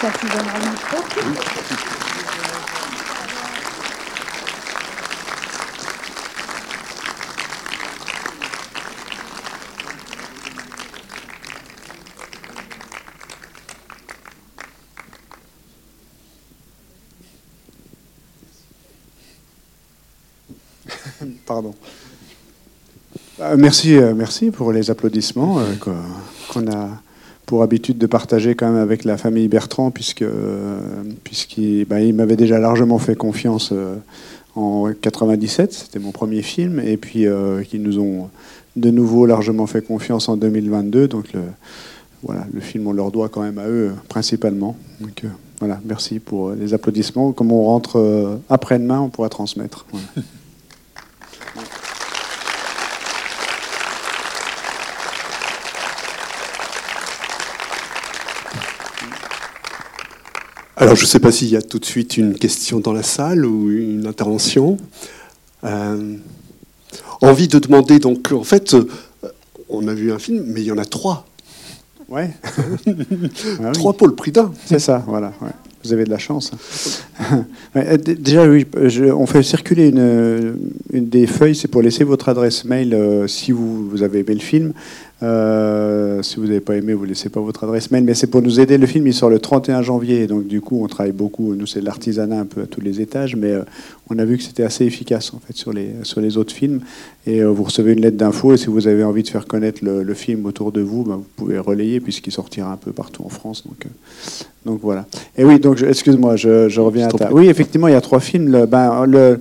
Pardon. Euh, merci, euh, merci pour les applaudissements euh, qu'on a pour habitude de partager quand même avec la famille Bertrand, puisque puisqu'il bah, m'avait déjà largement fait confiance en 97, c'était mon premier film, et puis qu'ils nous ont de nouveau largement fait confiance en 2022. Donc le, voilà, le film, on leur doit quand même à eux principalement. Donc voilà, merci pour les applaudissements. Comme on rentre après-demain, on pourra transmettre. Alors, je ne sais pas s'il y a tout de suite une question dans la salle ou une intervention. Euh, envie de demander, donc, en fait, euh, on a vu un film, mais il y en a trois. Ouais. Ah trois pour le prix d'un. C'est ça, voilà. Vous avez de la chance. Euh, déjà, oui, on fait circuler une, une des feuilles, c'est pour laisser votre adresse mail si vous, vous, avez aimé le film. Euh, si vous n'avez pas aimé, vous laissez pas votre adresse mail, mais c'est pour nous aider. Le film il sort le 31 janvier, donc du coup on travaille beaucoup. Nous c'est de l'artisanat un peu à tous les étages, mais euh, on a vu que c'était assez efficace en fait sur les sur les autres films. Et euh, vous recevez une lettre d'info et si vous avez envie de faire connaître le, film autour de vous, ben, vous pouvez relayer puisqu'il sortira un peu partout en France. Donc donc voilà. Et oui, donc excuse-moi, je, reviens à ta. Oui, effectivement, il y a trois films. Le, ben, le,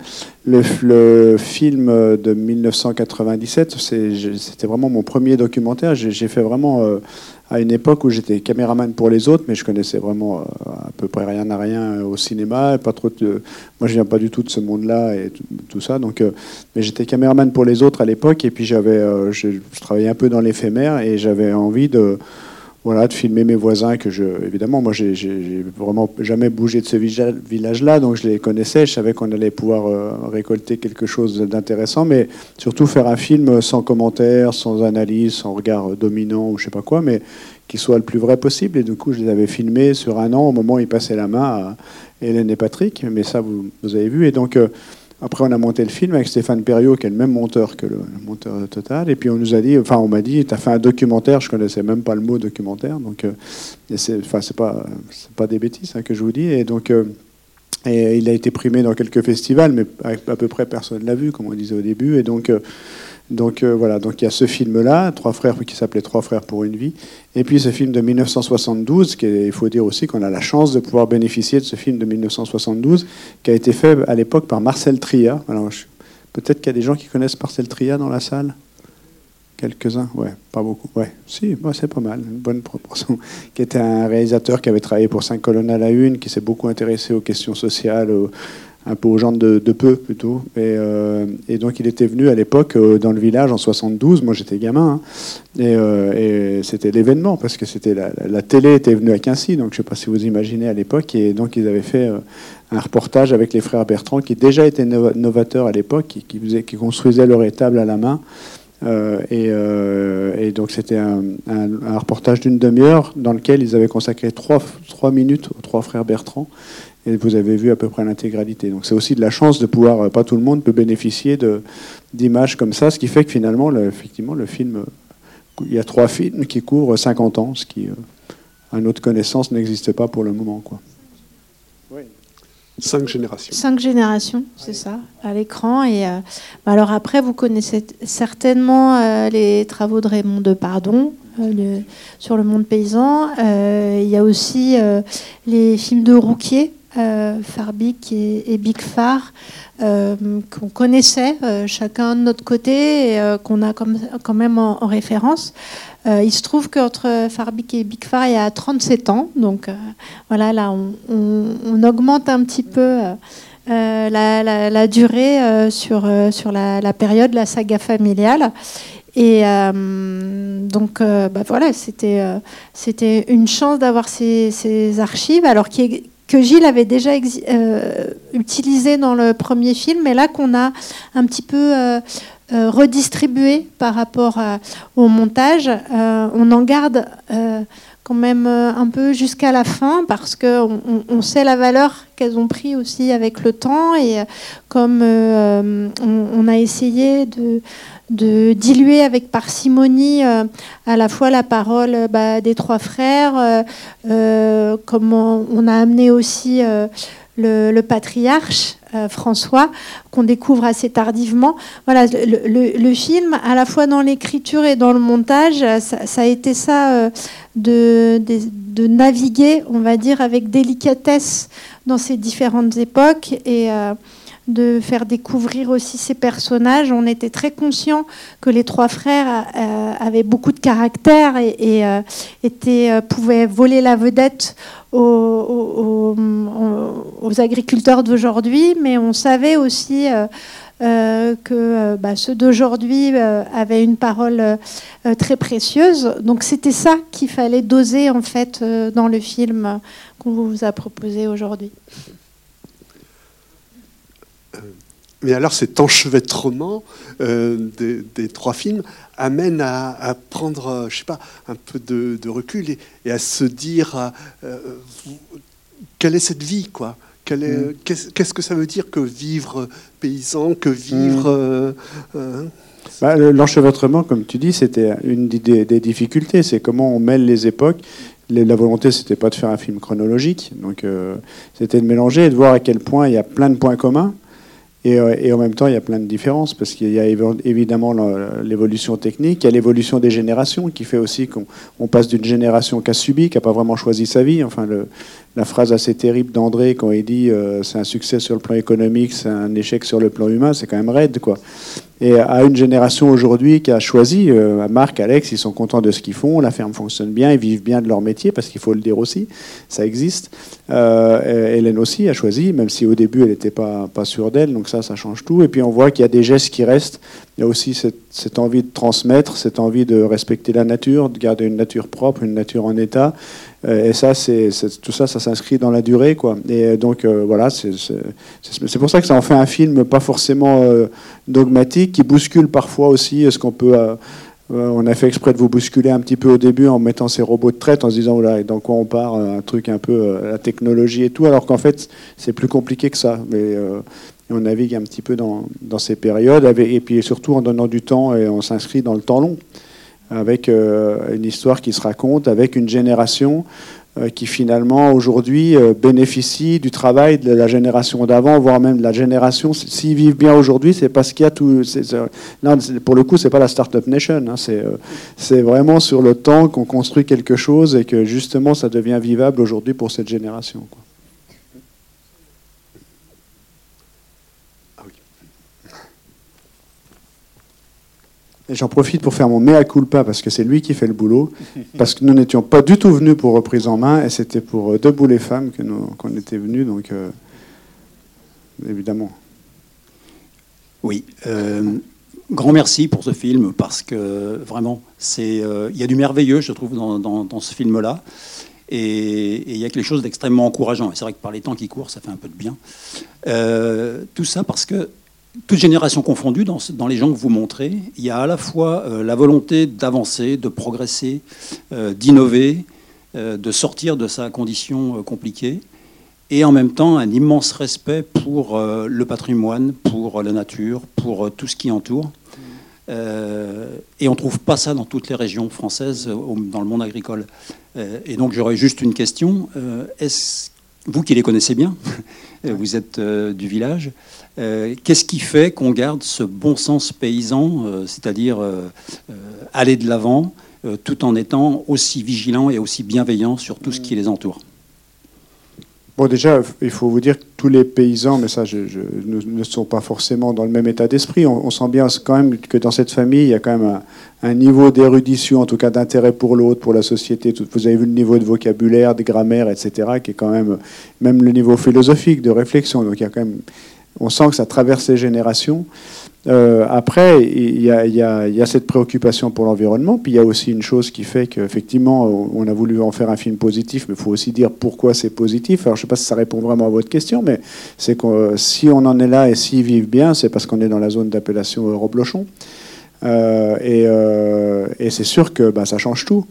le, film de 1997, c'était vraiment mon premier documentaire. J'ai fait vraiment euh, à une époque où j'étais caméraman pour les autres, mais je connaissais vraiment euh, à peu près rien à rien au cinéma. Pas trop moi, je viens pas du tout de ce monde-là et tout, ça. Donc, euh, mais j'étais caméraman pour les autres à l'époque, et puis j'avais, je travaillais un peu dans l'éphémère, et j'avais envie de voilà, de filmer mes voisins que je, évidemment, moi, j'ai vraiment jamais bougé de ce village-là, donc je les connaissais, je savais qu'on allait pouvoir euh, récolter quelque chose d'intéressant, mais surtout faire un film sans commentaire, sans analyse, sans regard dominant ou je sais pas quoi, mais qui soit le plus vrai possible. Et du coup, je les avais filmés sur un an au moment où ils passaient la main à Hélène et Patrick, mais ça, vous, vous avez vu. Et donc, euh, après, on a monté le film avec Stéphane Perriot, qui est le même monteur que le, monteur Total. Et puis, on nous a dit, enfin, on m'a dit, tu as fait un documentaire. Je connaissais même pas le mot documentaire. Donc, euh, c'est, pas, des bêtises hein, que je vous dis. Et donc, euh, et il a été primé dans quelques festivals, mais à, peu près personne l'a vu, comme on disait au début. Et donc, euh, donc euh, voilà, donc il y a ce film-là, Trois frères qui s'appelait Trois frères pour une vie, et puis ce film de 1972, qui il faut dire aussi qu'on a la chance de pouvoir bénéficier de ce film de 1972, qui a été fait à l'époque par Marcel Tria. Alors peut-être qu'il y a des gens qui connaissent Marcel Tria dans la salle? Quelques-uns, ouais, pas beaucoup. Ouais, si, c'est pas mal, une bonne proportion. Qui était un réalisateur qui avait travaillé pour Saint Colonna à la Une, qui s'est beaucoup intéressé aux questions sociales, un peu aux gens de, peu plutôt. Euh, et, donc il était venu à l'époque euh, dans le village en 72, moi j'étais gamin, hein. euh, et, c'était l'événement parce que c'était la, télé était venue à Quincy, donc je sais pas si vous imaginez à l'époque, et donc ils avaient fait un reportage avec les frères Bertrand qui déjà étaient novateurs à l'époque, qui, construisaient leur étable à la main. Et, donc c'était un, reportage d'une demi-heure dans lequel ils avaient consacré trois, minutes aux trois frères Bertrand et vous avez vu à peu près l'intégralité. Donc c'est aussi de la chance de pouvoir, euh, pas tout le monde peut bénéficier d'images comme ça, ce qui fait que finalement, effectivement, le film, euh, il y a trois films qui couvrent 50 ans, ce qui, euh, à notre connaissance, n'existe pas pour le moment. Quoi. Cinq générations. Cinq générations, c'est ça, à l'écran. Et bah, alors après, vous connaissez certainement les travaux de Raymond Depardon sur le monde paysan. il y a aussi les films de Rouquier, euh, Farbic et, Big Far, euh, qu'on connaissait euh, chacun de notre côté et qu'on a quand même en, référence. il se trouve qu'entre Farbic et Big Far, il y a 37 ans. Donc voilà, là, on, augmente un petit peu. La, durée sur, sur la, période, la saga familiale. Et donc, bah voilà, c'était une chance d'avoir ces, ces, archives, alors qui que Gilles avait déjà euh, utilisé dans le premier film, et là qu'on a un petit peu euh, redistribué par rapport au montage. on en garde quand même un peu jusqu'à la fin parce qu'on on sait la valeur qu'elles ont pris aussi avec le temps et comme on, a essayé de de diluer avec parcimonie euh, à la fois la parole euh, bah, des trois frères, euh, comment on a amené aussi le, patriarche François, qu'on découvre assez tardivement. Voilà, le, film, à la fois dans l'écriture et dans le montage, ça, a été ça de, de, naviguer, on va dire, avec délicatesse dans ces différentes époques et de faire découvrir aussi ces personnages. On était très conscient que les trois frères euh, avaient beaucoup de caractère et, euh, euh, pouvaient voler la vedette aux, agriculteurs d'aujourd'hui, mais on savait aussi que bah, ceux d'aujourd'hui avaient une parole très précieuse. Donc c'était ça qu'il fallait doser en fait dans le film qu'on vous a proposé aujourd'hui. Mais alors cet enchevêtrement euh, des, trois films amène à, prendre, euh, je sais pas, un peu de, recul et, à se dire euh, quelle est cette vie, quoi? Mm. Qu'est-ce que ça veut dire que vivre paysan, que vivre mm. bah, L'enchevêtrement, comme tu dis, c'était une des, des difficultés. C'est comment on mêle les époques la volonté, c'était pas de faire un film chronologique, donc c'était de mélanger et de voir à quel point il y a plein de points communs, euh, et, en même temps, il y a plein de différences, parce qu'il y a évidemment l'évolution technique, il y a l'évolution des générations, qui fait aussi qu'on passe d'une génération qui a subi, qui n'a pas vraiment choisi sa vie. Enfin, le, la phrase assez terrible d'André quand il dit euh, c'est un succès sur le plan économique, c'est un échec sur le plan humain, c'est quand même raide, quoi. Et à une génération aujourd'hui qui a choisi, euh, Marc, Alex, ils sont contents de ce qu'ils font, la ferme fonctionne bien, ils vivent bien de leur métier, parce qu'il faut le dire aussi, ça existe. Euh, Hélène aussi a choisi, même si au début elle n'était pas, pas sûre d'elle, donc ça, ça change tout. Et puis on voit qu'il y a des gestes qui restent. Il y a aussi cette, envie de transmettre, cette envie de respecter la nature, de garder une nature propre, une nature en état. Euh, et ça, c'est, tout ça, ça s'inscrit dans la durée, quoi. Et donc euh, voilà, c'est, pour ça que ça en fait un film pas forcément euh, dogmatique, qui bouscule parfois aussi ce qu'on peut. On a fait exprès de vous bousculer un petit peu au début en mettant ces robots de traite, en se disant voilà, dans quoi on part, un truc un peu la technologie et tout, alors qu'en fait c'est plus compliqué que ça. Mais on navigue un petit peu dans, dans ces périodes, et puis surtout en donnant du temps et on s'inscrit dans le temps long avec euh, une histoire qui se raconte, avec une génération euh, qui finalement aujourd'hui euh, bénéficie du travail de la génération d'avant, voire même de la génération. S'ils vivent bien aujourd'hui, c'est parce qu'il y a tout. Là, pour le coup, c'est pas la Startup Nation. Hein, c'est vraiment sur le temps qu'on construit quelque chose et que justement ça devient vivable aujourd'hui pour cette génération. J'en profite pour faire mon mea culpa parce que c'est lui qui fait le boulot. Parce que nous n'étions pas du tout venus pour reprise en main et c'était pour euh, Debout les femmes qu'on était venus. Donc, euh, évidemment. Oui. Euh, grand merci pour ce film parce que vraiment, il y a du merveilleux, je trouve, dans, dans, ce film-là. Et il y a quelque chose d'extrêmement encourageant. Et c'est vrai que par les temps qui courent, ça fait un peu de bien. tout ça parce que toute génération confondue, dans, les gens que vous montrez, il y a à la fois euh, la volonté d'avancer, de progresser, euh, d'innover, euh, de sortir de sa condition compliquée, et en même temps un immense respect pour le patrimoine, pour la nature, pour tout ce qui entoure. et on ne trouve pas ça dans toutes les régions françaises, dans le monde agricole. et donc j'aurais juste une question. Est-ce, vous qui les connaissez bien, vous êtes du village, euh, qu'est-ce qui fait qu'on garde ce bon sens paysan, euh, c'est-à-dire euh, aller de l'avant, tout en étant aussi vigilant et aussi bienveillant sur tout ce qui les entoure? Bon, déjà, il faut vous dire que tous les paysans, mais ça, ne, sont pas forcément dans le même état d'esprit. On, sent bien quand même que dans cette famille, il y a quand même un, niveau d'érudition, en tout cas d'intérêt pour l'autre, pour la société. Vous avez vu le niveau de vocabulaire, de grammaire, etc., qui est quand même, même le niveau philosophique, de réflexion. Donc il y a quand même on sent que ça traverse les générations. Euh, après, il y, a, cette préoccupation pour l'environnement, puis il y a aussi une chose qui fait qu'effectivement, on a voulu en faire un film positif, mais il faut aussi dire pourquoi c'est positif. Alors, je ne sais pas si ça répond vraiment à votre question, mais c'est que si on en est là et s'ils vivent bien, c'est parce qu'on est dans la zone d'appellation Euroblochon. Euh, euh, et, c'est sûr que bah, ça change tout.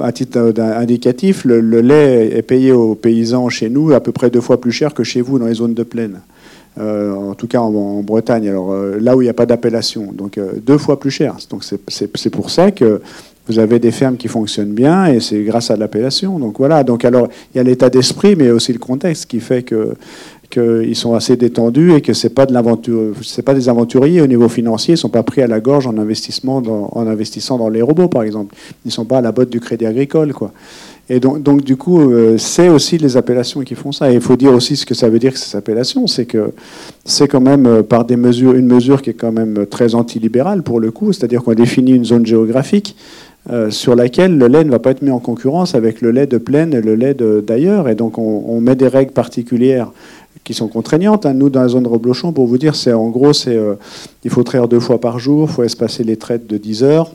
À titre indicatif, le, lait est payé aux paysans chez nous à peu près deux fois plus cher que chez vous dans les zones de plaine. En tout cas en, Bretagne, alors là où il n'y a pas d'appellation, donc deux fois plus cher. Donc c'est pour ça que vous avez des fermes qui fonctionnent bien et c'est grâce à l'appellation. Donc voilà. Donc alors il y a l'état d'esprit, mais aussi le contexte qui fait que qu'ils sont assez détendus et que c'est pas pas des aventuriers au niveau financier, ils sont pas pris à la gorge en en investissant dans les robots par exemple. Ils sont pas à la botte du crédit agricole quoi. Et donc, du coup, euh, c'est aussi les appellations qui font ça. Et il faut dire aussi ce que ça veut dire que ces appellations, c'est que c'est quand même euh, par des mesures, une mesure qui est quand même très antilibérale pour le coup, c'est-à-dire qu'on définit une zone géographique euh, sur laquelle le lait ne va pas être mis en concurrence avec le lait de plaine et le lait d'ailleurs. Et donc on, met des règles particulières qui sont contraignantes. Hein. Nous, dans la zone Reblochon, pour vous dire, c'est en gros, c'est il faut traire deux fois par jour, il faut espacer les traites de 10 heures.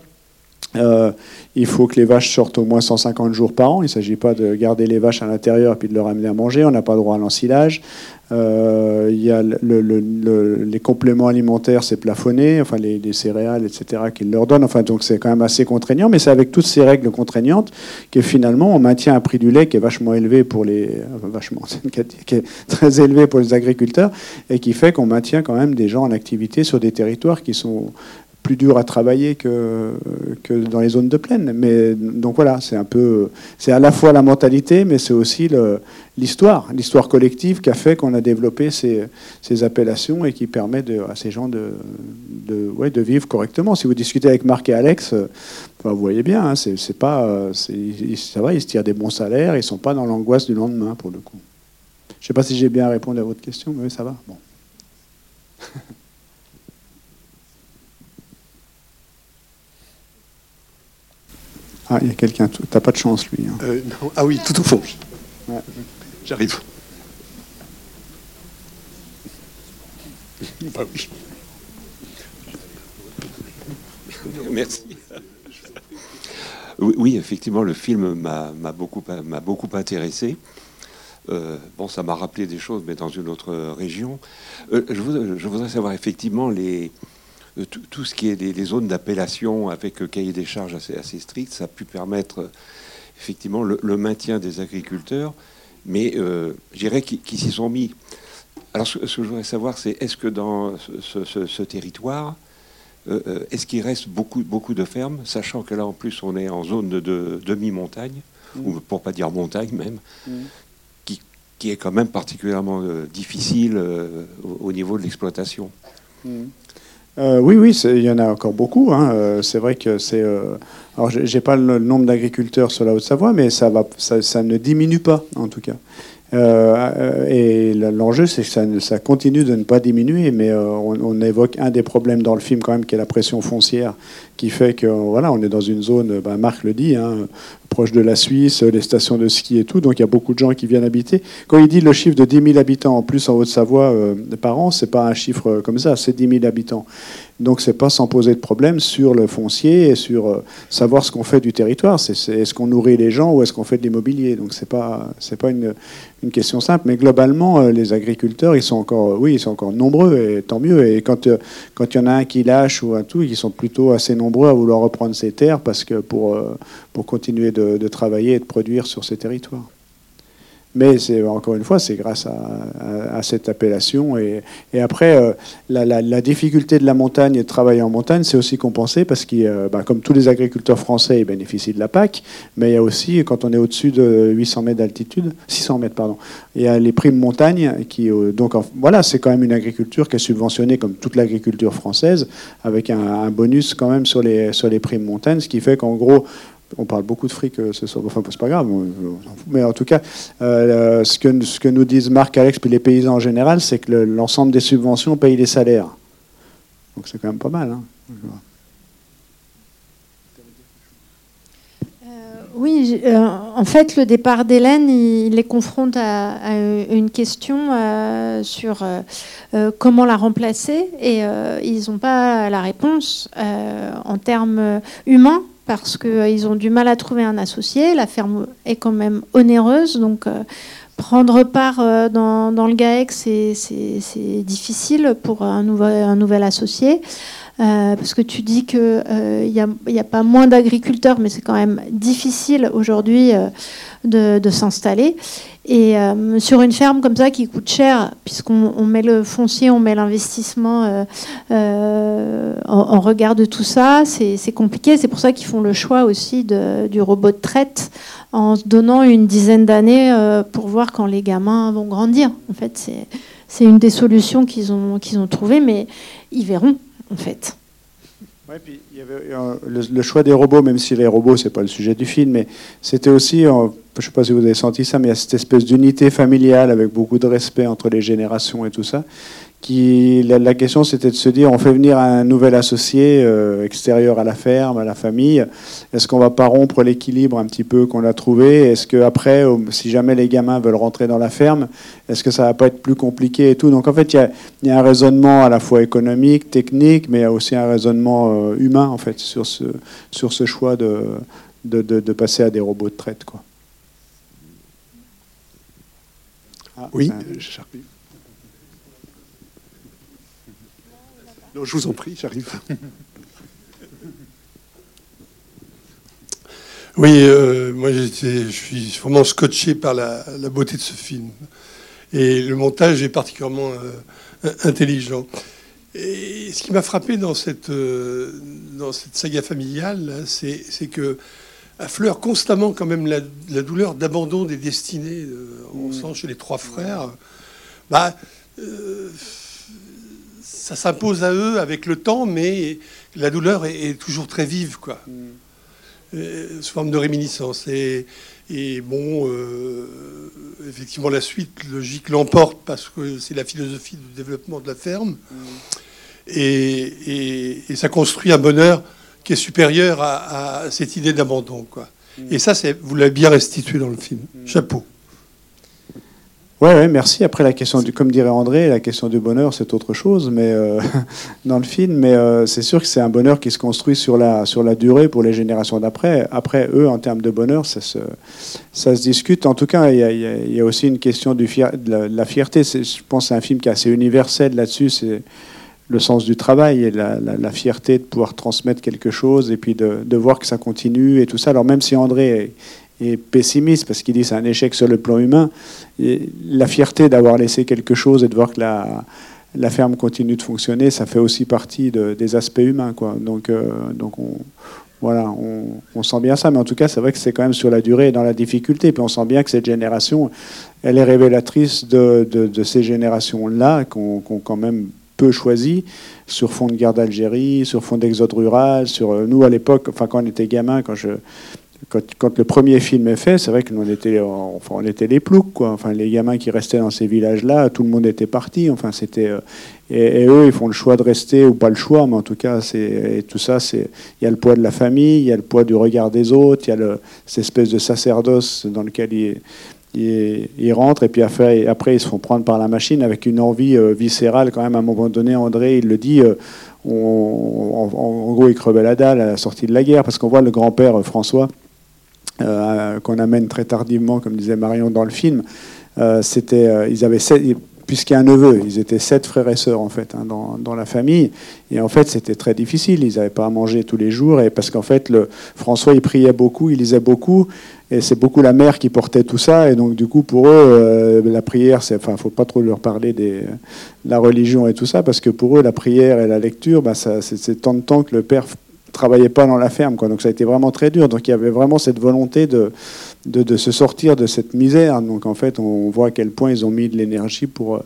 Euh, il faut que les vaches sortent au moins 150 jours par an. Il ne s'agit pas de garder les vaches à l'intérieur et puis de leur amener à manger. On n'a pas droit à l'ensilage. Euh, les compléments alimentaires, c'est plafonné, enfin les, céréales, etc., qu'ils leur donnent. Enfin, donc c'est quand même assez contraignant, mais c'est avec toutes ces règles contraignantes que finalement on maintient un prix du lait qui est vachement élevé pour les, vachement, qui est très élevé pour les agriculteurs et qui fait qu'on maintient quand même des gens en activité sur des territoires qui sont plus dur à travailler que, que dans les zones de plaine. Mais donc voilà, c'est un peu, c'est à la fois la mentalité, mais c'est aussi l'histoire, l'histoire collective qui a fait qu'on a développé ces, ces, appellations et qui permet à ces gens de, de, ouais, de vivre correctement. Si vous discutez avec Marc et Alex, vous voyez bien, hein, c'est pas, ça va, ils se tirent des bons salaires, ils sont pas dans l'angoisse du lendemain pour le coup. Je sais pas si j'ai bien répondu à votre question, mais ça va. Ah, il y a quelqu'un. T'as pas de chance, lui. Hein. Euh, ah oui, tout au fond. J'arrive. Ah oui. Merci. Oui, effectivement, le film m'a beaucoup, beaucoup intéressé. Euh, bon, ça m'a rappelé des choses, mais dans une autre région. Euh, je, voudrais, savoir effectivement les, tout, ce qui est des, zones d'appellation avec euh, cahier des charges assez, assez strict, ça a pu permettre euh, effectivement le, maintien des agriculteurs, mais euh, je dirais qu'ils s'y sont mis. Alors ce, que je voudrais savoir, c'est est-ce que dans ce, territoire, est-ce qu'il reste beaucoup, beaucoup de fermes, sachant que là en plus on est en zone de, demi-montagne, mmh. ou pour pas dire montagne même, mmh. qui, qui, est quand même particulièrement difficile au, niveau de l'exploitation? Mmh. Euh, oui, oui, il y en a encore beaucoup. Hein. Euh, c'est vrai que c'est. Euh, alors, j'ai pas le nombre d'agriculteurs sur la Haute-Savoie, mais ça, va, ça, ne diminue pas, en tout cas. et l'enjeu, c'est que ça, continue de ne pas diminuer, mais on, évoque un des problèmes dans le film quand même, qui est la pression foncière, qui fait que voilà, on est dans une zone, ben, Marc le dit, hein, proche de la Suisse, les stations de ski et tout, donc il y a beaucoup de gens qui viennent habiter. Quand il dit le chiffre de 10 000 habitants en plus en Haute-Savoie euh, par an, c'est pas un chiffre comme ça, c'est 10 000 habitants. Donc c'est pas sans poser de problème sur le foncier et sur euh, savoir ce qu'on fait du territoire. C'est, est-ce qu'on nourrit les gens ou est-ce qu'on fait de l'immobilier? Donc c'est pas c'est pas une, une, question simple. Mais globalement, euh, les agriculteurs, ils sont encore oui, ils sont encore nombreux et tant mieux. Et quand quand il y en a un qui lâche ou un tout, ils sont plutôt assez nombreux à vouloir reprendre ces terres parce que pour pour continuer de de, travailler et de produire sur ces territoires. Mais c'est encore une fois, c'est grâce à, cette appellation. Et, après, euh, la, difficulté de la montagne et de travailler en montagne, c'est aussi compensé parce que, bah, comme tous les agriculteurs français, ils bénéficient de la PAC. Mais il y a aussi, quand on est au-dessus de 800 mètres d'altitude, 600 mètres, pardon, il y a les primes montagne euh, donc voilà, c'est quand même une agriculture qui est subventionnée comme toute l'agriculture française, avec un, un, bonus quand même sur les sur les primes montagne, ce qui fait qu'en gros on parle beaucoup de fric euh, ce soir, enfin c'est pas grave, mais en tout cas, euh, ce, que, ce que nous disent Marc, Alex et les paysans en général, c'est que l'ensemble des subventions paye les salaires. Donc c'est quand même pas mal. Hein. Oui, en fait, le départ d'Hélène, il, les confronte à, une question sur comment la remplacer et ils n'ont pas la réponse en termes humains parce qu'ils ont du mal à trouver un associé. La ferme est quand même onéreuse, donc prendre part euh, dans, le GAEC, c'est difficile pour un nouvel associé. Euh, parce que tu dis qu'il n'y euh, a, pas moins d'agriculteurs, mais c'est quand même difficile aujourd'hui de, de s'installer. Et sur une ferme comme ça qui coûte cher, puisqu'on met le foncier, on met l'investissement en, regard de tout ça, c'est compliqué. C'est pour ça qu'ils font le choix aussi de, du robot de traite en se donnant une dizaine d'années euh, pour voir quand les gamins vont grandir. En fait, c'est une des solutions qu'ils ont, qu'ils ont trouvées, mais ils verront, en fait. Euh, le, choix des robots, même si les robots, c'est pas le sujet du film, mais c'était aussi, euh, je sais pas si vous avez senti ça, mais il y a cette espèce d'unité familiale avec beaucoup de respect entre les générations et tout ça qui, la, question c'était de se dire on fait venir un nouvel associé euh, extérieur à la ferme, à la famille. Est-ce qu'on va pas rompre l'équilibre un petit peu qu'on a trouvé? Est-ce que après, si jamais les gamins veulent rentrer dans la ferme, est-ce que ça va pas être plus compliqué et tout? Donc en fait, il y, a, un raisonnement à la fois économique, technique, mais il y a aussi un raisonnement euh, humain en fait sur ce, sur ce choix de, de, de, passer à des robots de traite. Quoi. Ah, oui, je vous en prie, j'arrive. Oui, euh, moi je suis vraiment scotché par la, beauté de ce film. Et le montage est particulièrement euh, intelligent. Et ce qui m'a frappé dans cette, euh, dans cette saga familiale, c'est que affleure constamment quand même la, douleur d'abandon des destinées. on mmh. sent chez les trois frères. Bah, ça s'impose à eux avec le temps, mais la douleur est, toujours très vive, quoi. Mm. Euh, sous forme de réminiscence. Et, bon, euh, effectivement, la suite logique l'emporte parce que c'est la philosophie du développement de la ferme. Mm. Et, ça construit un bonheur qui est supérieur à, cette idée d'abandon, quoi. Mm. Et ça, vous l'avez bien restitué dans le film. Chapeau. Ouais, ouais, merci. Après, la question du, comme dirait André, la question du bonheur, c'est autre chose, mais euh, dans le film, mais euh, c'est sûr que c'est un bonheur qui se construit sur la sur la durée pour les générations d'après. Après, eux, en termes de bonheur, ça se ça se discute. En tout cas, il y a, aussi une question de, la, fierté. Je pense que c'est un film qui est assez universel là-dessus. C'est le sens du travail et la, la, fierté de pouvoir transmettre quelque chose et puis de, de, voir que ça continue et tout ça. Alors même si André pessimiste parce qu'il dit c'est un échec sur le plan humain. Et la fierté d'avoir laissé quelque chose et de voir que la, ferme continue de fonctionner, ça fait aussi partie de, des aspects humains. Quoi. Donc, euh, donc on, voilà, on, sent bien ça. Mais en tout cas, c'est vrai que c'est quand même sur la durée et dans la difficulté. Puis on sent bien que cette génération, elle est révélatrice de, ces générations-là qu'on quand même peu choisi sur fond de guerre d'Algérie, sur fond d'exode rural, sur euh, nous à l'époque, enfin quand on était gamin, quand je quand, le premier film est fait, c'est vrai que nous on était, les ploucs, quoi. Enfin, les gamins qui restaient dans ces villages-là, tout le monde était parti. Enfin, c'était euh, et, eux, ils font le choix de rester ou pas le choix, mais en tout cas, c'est tout ça, il y a le poids de la famille, il y a le poids du regard des autres, il y a cette espèce de sacerdoce dans lequel ils, rentrent et puis après, ils se font prendre par la machine avec une envie euh, viscérale quand même. À un moment donné, André, il le dit. Euh, on, en, gros, il crevait la dalle à la sortie de la guerre parce qu'on voit le grand-père François euh, qu'on amène très tardivement, comme disait Marion dans le film. Euh, c'était, euh, ils avaient puisqu'il y a un neveu, ils étaient sept frères et sœurs en fait hein, dans, dans, la famille. Et en fait, c'était très difficile. Ils n'avaient pas à manger tous les jours. Et parce qu'en fait, le, François, il priait beaucoup, il lisait beaucoup. Et c'est beaucoup la mère qui portait tout ça. Et donc, du coup, pour eux, la prière, c'est, enfin, faut pas trop leur parler des, de la religion et tout ça, parce que pour eux, la prière et la lecture, bah, c'est tant de temps que le père travaillait pas dans la ferme. Quoi. Donc ça a été vraiment très dur. Donc il y avait vraiment cette volonté de, de, se sortir de cette misère. Donc en fait, on voit à quel point ils ont mis de l'énergie pour,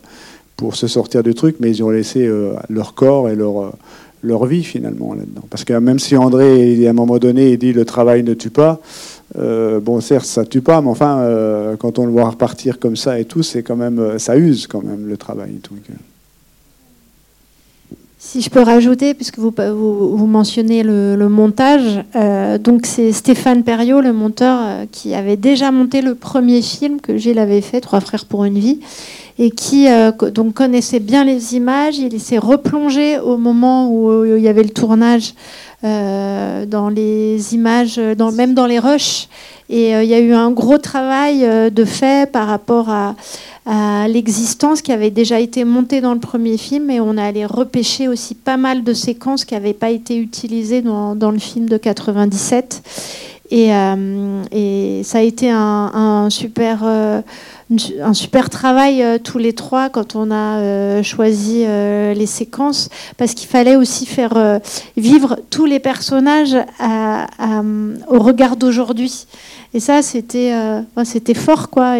pour se sortir du truc, mais ils ont laissé euh, leur corps et leur, euh, leur vie finalement là-dedans. Parce que même si André, à un moment donné, il dit le travail ne tue pas, euh, bon, certes, ça tue pas, mais enfin, quand on le voit repartir comme ça et tout, c'est quand même, ça use quand même le travail. Si je peux rajouter, puisque vous, vous, mentionnez le, le montage, euh, donc c'est Stéphane Perriot, le monteur, euh, qui avait déjà monté le premier film que Gilles avait fait, Trois frères pour une vie, et qui euh, donc connaissait bien les images. Il s'est replongé au moment où, il y avait le tournage euh, dans les images, même dans les rushs. Et euh, il y a eu un gros travail euh, de fait par rapport à, l'existence qui avait déjà été montée dans le premier film et on a allé repêcher aussi pas mal de séquences qui n'avaient pas été utilisées dans, le film de 97. Et, euh, ça a été un, super, euh, un super travail euh, tous les trois quand on a euh, choisi euh, les séquences parce qu'il fallait aussi faire euh, vivre tous les personnages au regard d'aujourd'hui. Et ça, c'était euh, c'était fort, quoi.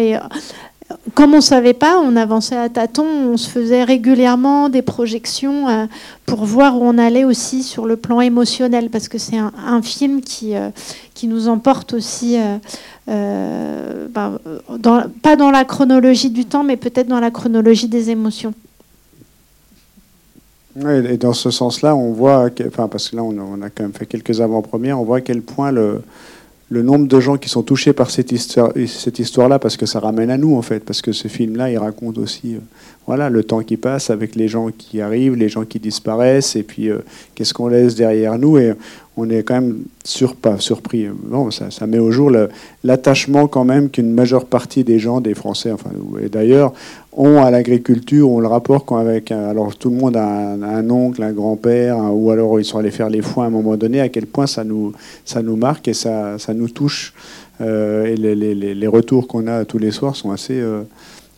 Comme on ne savait pas, on avançait à tâtons, on se faisait régulièrement des projections euh, pour voir où on allait aussi sur le plan émotionnel, parce que c'est un, film qui, euh, qui nous emporte aussi, euh, ben, pas dans la chronologie du temps, mais peut-être dans la chronologie des émotions. Et dans ce sens-là, on voit, enfin, parce que là, on a, on a quand même fait quelques avant-premières, on voit à quel point le, le nombre de gens qui sont touchés par cette histoire, histoire-là, parce que ça ramène à nous, en fait, parce que ce film-là, il raconte aussi, euh, voilà, le temps qui passe avec les gens qui arrivent, les gens qui disparaissent, et puis euh, qu'est-ce qu'on laisse derrière nous, on est quand même surpris. Bon, ça, met au jour l'attachement quand même qu'une majeure partie des gens, des Français, enfin, et d'ailleurs, ont à l'agriculture, ont le rapport quand avec. Alors tout le monde a un, oncle, un grand-père, ou alors ils sont allés faire les foins à un moment donné, à quel point ça nous, ça nous marque et ça, ça nous touche. Euh, et les, les- les- retours qu'on a tous les soirs sont assez, euh,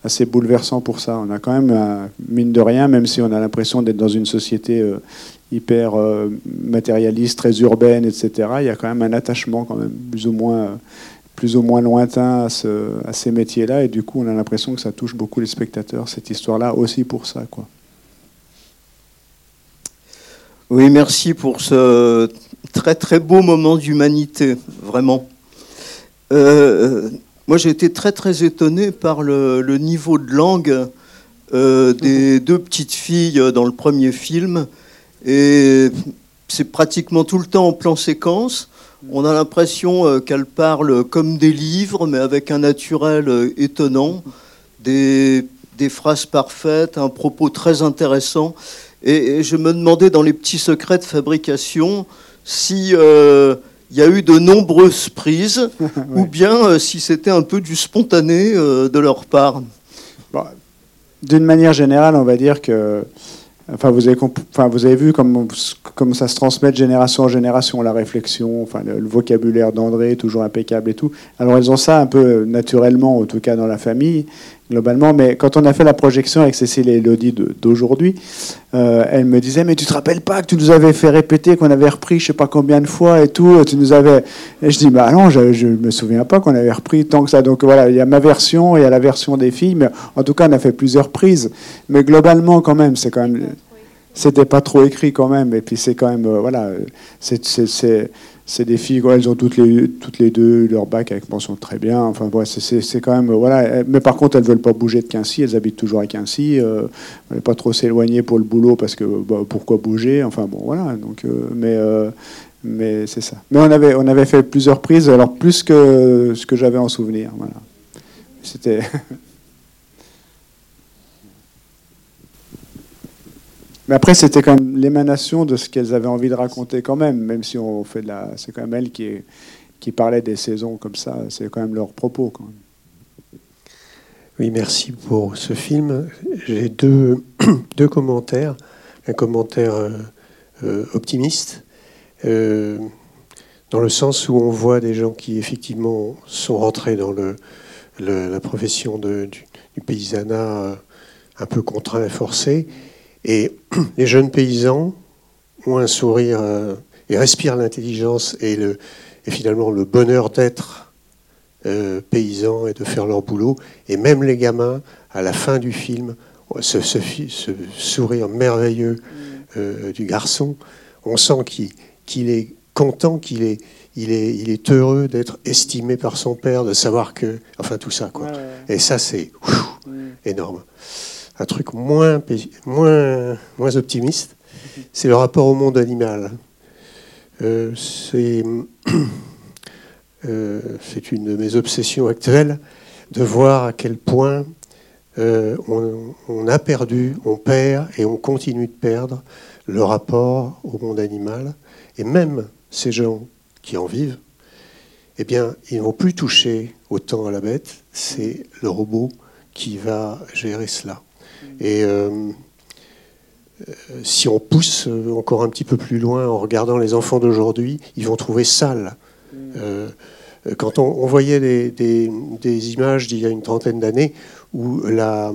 assez bouleversants pour ça. On a quand même, un- mine de rien, même si on a l'impression d'être dans une société euh, hyper euh, matérialiste, très urbaine, etc., il y a quand même un attachement quand même plus ou moins. plus ou moins lointain à, ce- à ces métiers-là, et du coup, on a l'impression que ça touche beaucoup les spectateurs, cette histoire-là, aussi pour ça. Quoi. Oui, merci pour ce très très beau moment d'humanité, vraiment. Euh, moi, j'ai été très très étonné par le, le niveau de langue euh, des deux petites filles dans le premier film. Et c'est pratiquement tout le temps en plan séquence. On a l'impression euh, qu'elles parlent comme des livres, mais avec un naturel euh, étonnant, des, des phrases parfaites, un propos très intéressant. Et, et je me demandais dans les petits secrets de fabrication si euh, il y a eu de nombreuses prises ou bien euh, si c'était un peu du spontané euh, de leur part. Bon, D'une manière générale, on va dire que. Enfin, vous avez, enfin, vous avez vu comme, ça se transmet de génération en génération, la réflexion, enfin, le, le vocabulaire d'André, toujours impeccable et tout. Alors, ils ont ça un peu naturellement, en tout cas dans la famille, globalement. Mais quand on a fait la projection avec Cécile et Elodie d'aujourd'hui, euh, elle me disait Mais tu te rappelles pas que tu nous avais fait répéter, qu'on avait repris je sais pas combien de fois et tout Tu nous avais. Et je dis Bah non, je, je me souviens pas qu'on avait repris tant que ça. Donc voilà, il y a ma version, il y a la version des filles, mais en tout cas, on a fait plusieurs prises. Mais globalement, quand même, c'est quand même. C'était pas trop écrit quand même. Et puis c'est quand même. euh, voilà, c'est. C'est- des filles, elles ont toutes les, toutes les deux eu leur bac avec mention très bien. Enfin, c'est- quand même. Voilà. Mais par contre, elles veulent pas bouger de Quincy. Elles habitent toujours à Quincy. Euh, elles veulent pas trop s'éloigner pour le boulot parce que bah, pourquoi bouger? Enfin, bon, voilà. Donc, euh, mais. euh, mais c'est ça. Mais on avait, on avait fait plusieurs prises, alors plus que ce que j'avais en souvenir. Voilà. C'était. Mais après, c'était quand même l'émanation de ce qu'elles avaient envie de raconter quand même, même si on fait de la. C'est quand même elles qui, parlaient des saisons comme ça. C'est quand même leur propos. Quand même. Oui, merci pour ce film. J'ai deux, deux commentaires. Un commentaire euh, euh, optimiste, euh, dans le sens où on voit des gens qui effectivement sont rentrés dans le, la profession de- du, du paysanat un peu contraint et forcé. Et les jeunes paysans ont un sourire euh, et respirent l'intelligence et, le, et finalement le bonheur d'être euh, paysans et de faire leur boulot. Et même les gamins, à la fin du film, ce, ce fi- ce sourire merveilleux euh, du garçon, on sent qu'il est content, qu'il est, il est, il est heureux d'être estimé par son père, de savoir que... Enfin, tout ça, quoi. Et ça, c'est ouf, énorme. Un truc moins, moins, moins optimiste. c'est le rapport au monde animal. Euh, c'est euh, c'est une de mes obsessions actuelles de voir à quel point euh, on, a perdu, on perd et on continue de perdre le rapport au monde animal. Et même ces gens qui en vivent, eh bien, ils n'ont plus toucher autant à la bête. C'est le robot qui va gérer cela. Et euh, euh, si on pousse encore un petit peu plus loin en regardant les enfants d'aujourd'hui, ils vont trouver sale. Euh, quand on, voyait des, images d'il y a une trentaine d'années où la,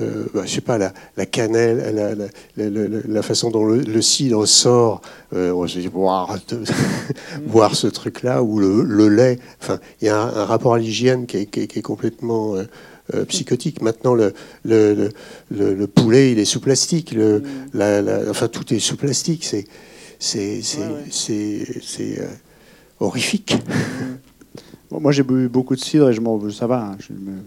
euh, bah, je sais pas, la, cannelle, la, façon dont le, cidre sort, euh, on se dit, de- voir ce truc-là, ou le, lait, il y a un, rapport à l'hygiène qui est complètement euh, psychotique. Maintenant, le, le, le- le- le poulet, il est sous plastique, le, la- la- enfin, tout est sous plastique, c'est c'est- c'est- c'est- c'est, euh, horrifique. Bon, moi, j'ai bu beaucoup de cidre et je m'en, ça va. hein, je me-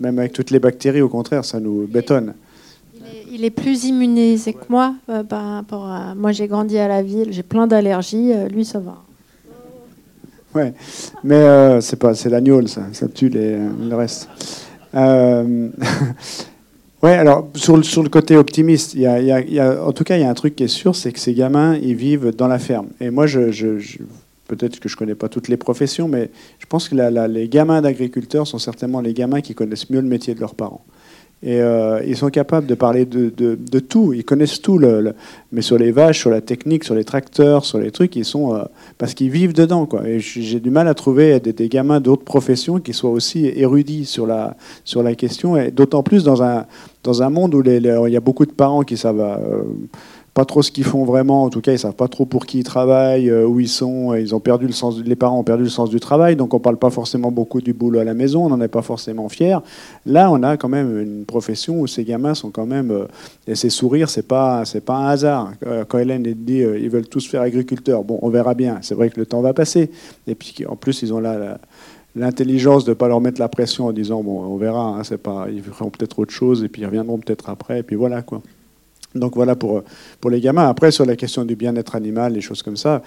Même avec toutes les bactéries, au contraire, ça nous bétonne. Il est, il est plus immunisé que moi euh, par rapport à. Moi, j'ai grandi à la ville, j'ai plein d'allergies. euh, lui, ça va. Ouais, mais euh, c'est pas, c'est l'agneau, ça, ça tue les, le reste. Euh, ouais, alors sur le, sur le côté optimiste, y a, y a- en tout cas, il y a un truc qui est sûr, c'est que ces gamins, ils vivent dans la ferme. Et moi, je, je- peut-être que je connais pas toutes les professions, mais je pense que la- la- les gamins d'agriculteurs sont certainement les gamins qui connaissent mieux le métier de leurs parents. Et euh, ils sont capables de parler de, de- tout. Ils connaissent tout, mais sur les vaches, sur la technique, sur les tracteurs, sur les trucs, ils sont euh, parce qu'ils vivent dedans. Quoi. Et j'ai du mal à trouver des, gamins d'autres professions qui soient aussi érudits sur la, sur la question, et d'autant plus dans un, dans un monde où il y a beaucoup de parents qui savent euh, pas trop ce qu'ils font vraiment. En tout cas, ils savent pas trop pour qui ils travaillent, euh, où ils sont. Ils ont perdu le sens. Les parents ont perdu le sens du travail, donc on parle pas forcément beaucoup du boulot à la maison. On n'en est pas forcément fier. Là, on a quand même une profession où ces gamins sont quand même euh, et ces sourires, c'est pas c'est pas un hasard. Euh, Quand Hélène dit ils veulent tous faire agriculteur, bon, on verra bien. C'est vrai que le temps va passer. Et puis en plus, ils ont là l'intelligence de pas leur mettre la pression en disant bon, on verra. hein, c'est pas, ils feront peut-être autre chose et puis ils reviendront peut-être après. Et puis voilà quoi. Donc voilà pour, pour les gamins. Après, sur la question du bien-être animal, les choses comme ça.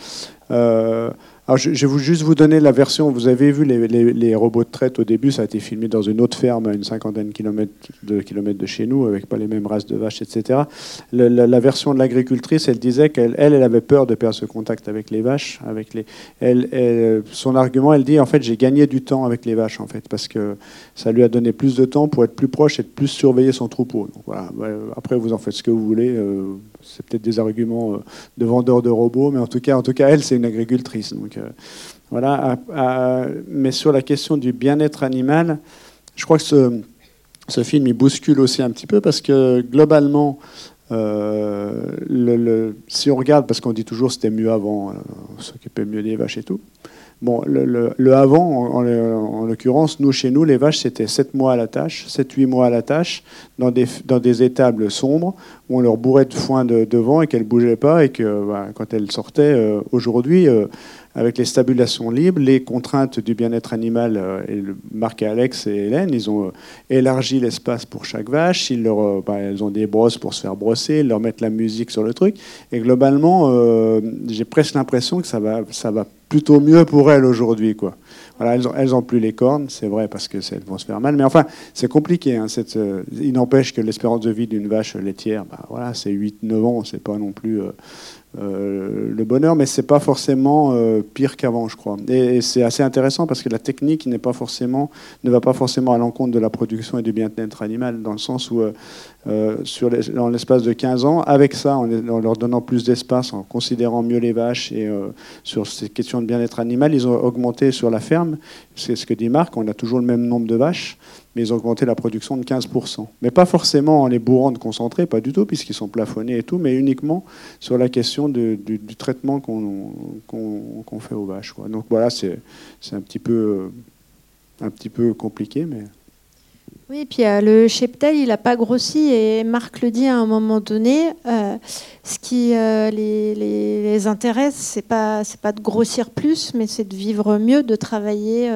euh, alors je, je vais juste vous donner la version. Vous avez vu les, robots de traite au début, ça a été filmé dans une autre ferme à une cinquantaine de kilomètres de, chez nous, avec pas les mêmes races de vaches, etc. La, version de l'agricultrice, elle disait qu'elle elle, avait peur de perdre ce contact avec les vaches. Avec les, son argument, elle dit en fait, j'ai gagné du temps avec les vaches, en fait, parce que ça lui a donné plus de temps pour être plus proche et de plus surveiller son troupeau. Après, vous en faites ce que vous voulez. euh, c'est peut-être des arguments euh, de vendeurs de robots, mais en tout cas, en tout cas elle, c'est une agricultrice. Euh, voilà. Mais sur la question du bien-être animal, je crois que ce, film, il bouscule aussi un petit peu parce que globalement, euh, si on regarde, parce qu'on dit toujours c'était mieux avant, euh, on s'occupait mieux des vaches et tout. Bon, le, avant, en, en- en l'occurrence, nous, chez nous, les vaches, c'était 7 mois à la tâche, 7-8 mois à la tâche, dans des, dans des étables sombres, où on leur bourrait de foin de- devant et qu'elles ne bougeaient pas, et que bah, quand elles sortaient, aujourd'hui, avec les stabulations libres, les contraintes du bien-être animal, euh, et Marc et Alex et Hélène, ils ont euh, élargi l'espace pour chaque vache, ils, leur, euh, bah, elles ont des brosses pour se faire brosser, ils leur mettent la musique sur le truc, et globalement, j'ai presque l'impression que ça va, ça va plutôt mieux pour elles aujourd'hui. quoi. Voilà, elles, ont, elles ont plus les cornes, c'est vrai, parce que c'est- elles vont se faire mal. Mais enfin, c'est compliqué. hein, cette, il n'empêche que l'espérance de vie d'une vache laitière, bah, voilà, c'est 8-9 ans, c'est pas non plus euh, le bonheur, mais c'est pas forcément euh, pire qu'avant, je crois. Et, c'est assez intéressant parce que la technique n'est pas forcément, ne va pas forcément à l'encontre de la production et du bien-être animal, dans le sens où, euh, sur dans l'espace de 15 ans, avec ça, en, en leur donnant plus d'espace, en considérant mieux les vaches et sur ces questions de bien-être animal, ils ont augmenté sur la ferme. C'est ce que dit Marc, on a toujours le même nombre de vaches, mais ils ont augmenté la production de 15%. Mais pas forcément en les bourrant de concentré, pas du tout, puisqu'ils sont plafonnés et tout, mais uniquement sur la question du, traitement qu'on fait aux vaches. Donc voilà, c'est un petit peu compliqué, mais Oui, et puis euh, le cheptel, il n'a pas grossi et Marc le dit à un moment donné. euh, ce qui euh, les, intéresse, pas c'est pas de grossir plus, mais c'est de vivre mieux, de travailler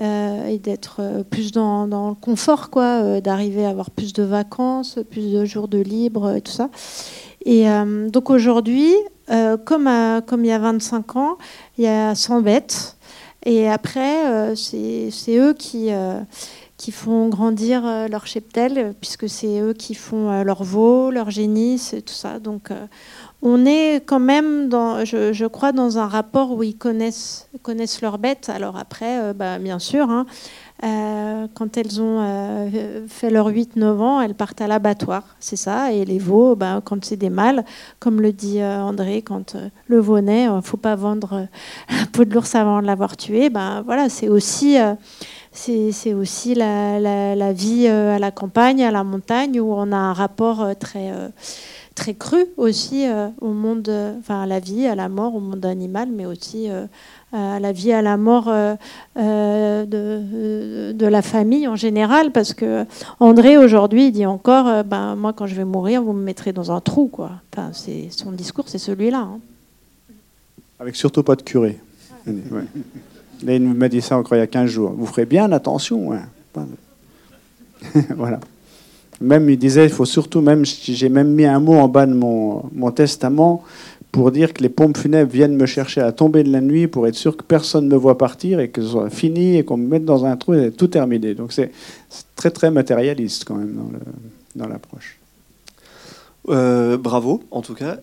euh, et d'être euh, plus dans, dans le confort, quoi, euh, d'arriver à avoir plus de vacances, plus de jours de libre et tout ça. Et donc aujourd'hui, comme, comme il y a 25 ans, il y a 100 bêtes. Et après, c'est eux qui qui font grandir leur cheptel, puisque c'est eux qui font leur veau, leur génisse, tout ça. Donc, on est quand même, dans, je, crois, dans un rapport où ils connaissent, connaissent leurs bêtes. Alors après, euh, bah, bien sûr, hein, euh, quand elles ont euh, fait leurs 8-9 ans, elles partent à l'abattoir, c'est ça. Et les veaux, bah, quand c'est des mâles, comme le dit André, quand le veau naît, il ne faut pas vendre la peau de l'ours avant de l'avoir tué. Ben voilà, c'est aussi la, vie à la campagne, à la montagne, où on a un rapport très, très cru aussi euh, au monde, euh, enfin à la vie, à la mort, au monde animal, mais aussi euh, à la vie, à la mort de, de, la famille en général. Parce que André aujourd'hui dit encore, ben moi quand je vais mourir, vous me mettrez dans un trou, quoi. Enfin, c'est son discours, c'est celui-là. Hein. Avec surtout pas de curé. Là, il m'a dit ça encore il y a 15 jours. Vous ferez bien attention. Hein. voilà. Même, il disait, il faut surtout, même, j'ai même mis un mot en bas de mon, testament pour dire que les pompes funèbres viennent me chercher à tomber de la nuit pour être sûr que personne ne me voit partir et que ce soit fini et qu'on me mette dans un trou et tout terminé. Donc c'est très très matérialiste quand même dans l'approche. Euh, bravo en tout cas.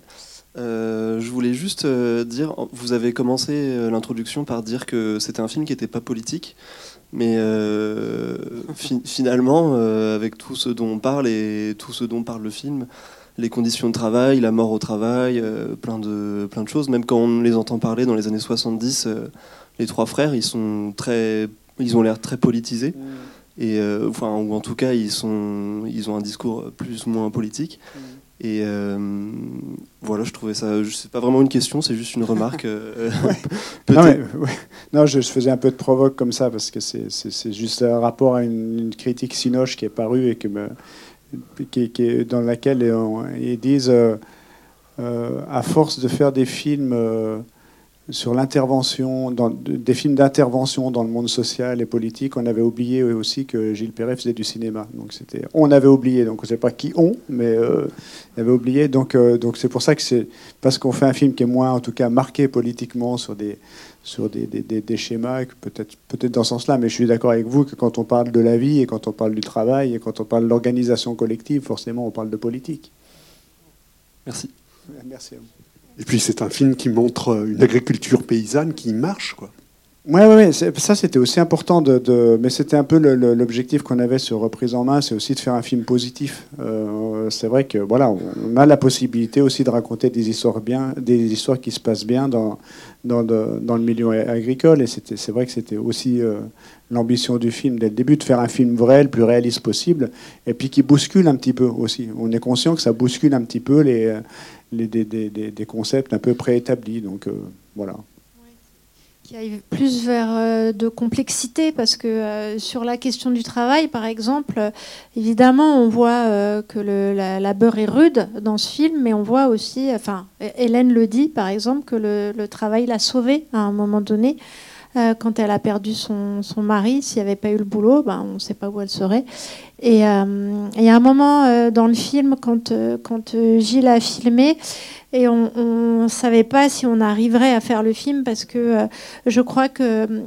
Euh, je voulais juste euh, dire, vous avez commencé l'introduction par dire que c'était un film qui n'était pas politique. Mais euh, finalement, euh, avec tout ce dont on parle et tout ce dont parle le film, les conditions de travail, la mort au travail, euh, plein, de, plein de choses, même quand on les entend parler dans les années 70, les trois frères, ils, sont très, ils ont l'air très politisés. Mm. Et, enfin, ou en tout cas, ils, sont, ils ont un discours plus ou moins politique. Mm. Et euh, voilà, je trouvais ça. C'est pas vraiment une question, c'est juste une remarque. Euh, non, je, faisais un peu de provoque comme ça parce que c'est juste un rapport à une, critique sinoche qui est parue et que me, qui, qui, dans laquelle ils disent euh, à force de faire des films sur l'intervention, des films d'intervention dans le monde social et politique, on avait oublié aussi que Gilles Perret faisait du cinéma. Donc c'était, on avait oublié, donc on ne sait pas qui on, mais euh, on avait oublié. Donc euh, donc c'est pour ça que c'est parce qu'on fait un film qui est moins, en tout cas, marqué politiquement sur des sur des, des, des, schémas, peut-être peut-être dans ce sens-là. Mais je suis d'accord avec vous que quand on parle de la vie et quand on parle du travail et quand on parle de l'organisation collective, forcément, on parle de politique. Merci. Merci à vous. Et puis c'est un film qui montre une agriculture paysanne qui marche, quoi. Oui, ouais, ouais, ça c'était aussi important, mais c'était un peu l'objectif qu'on avait sur Reprise en main, c'est aussi de faire un film positif. Euh, c'est vrai que voilà, on a la possibilité aussi de raconter des histoires bien, des histoires qui se passent bien dans, dans, dans le milieu agricole, et c'est vrai que c'était aussi euh, l'ambition du film dès le début, de faire un film vrai, le plus réaliste possible, et puis qui bouscule un petit peu aussi. On est conscient que ça bouscule un petit peu les les, des, des, des, concepts un peu préétablis. Donc euh, voilà. Qui aille plus vers euh, de complexité, parce que euh, sur la question du travail, par exemple, évidemment, on voit que le, la labeur est rude dans ce film, mais on voit aussi, enfin, Hélène le dit, par exemple, que le, le travail l'a sauvée à un moment donné. Euh, quand elle a perdu son, son mari, s'il n'y avait pas eu le boulot, ben, on ne sait pas où elle serait. Et euh, il y a un moment euh, dans le film, quand, quand Gilles a filmé, et on ne savait pas si on arriverait à faire le film parce que je crois que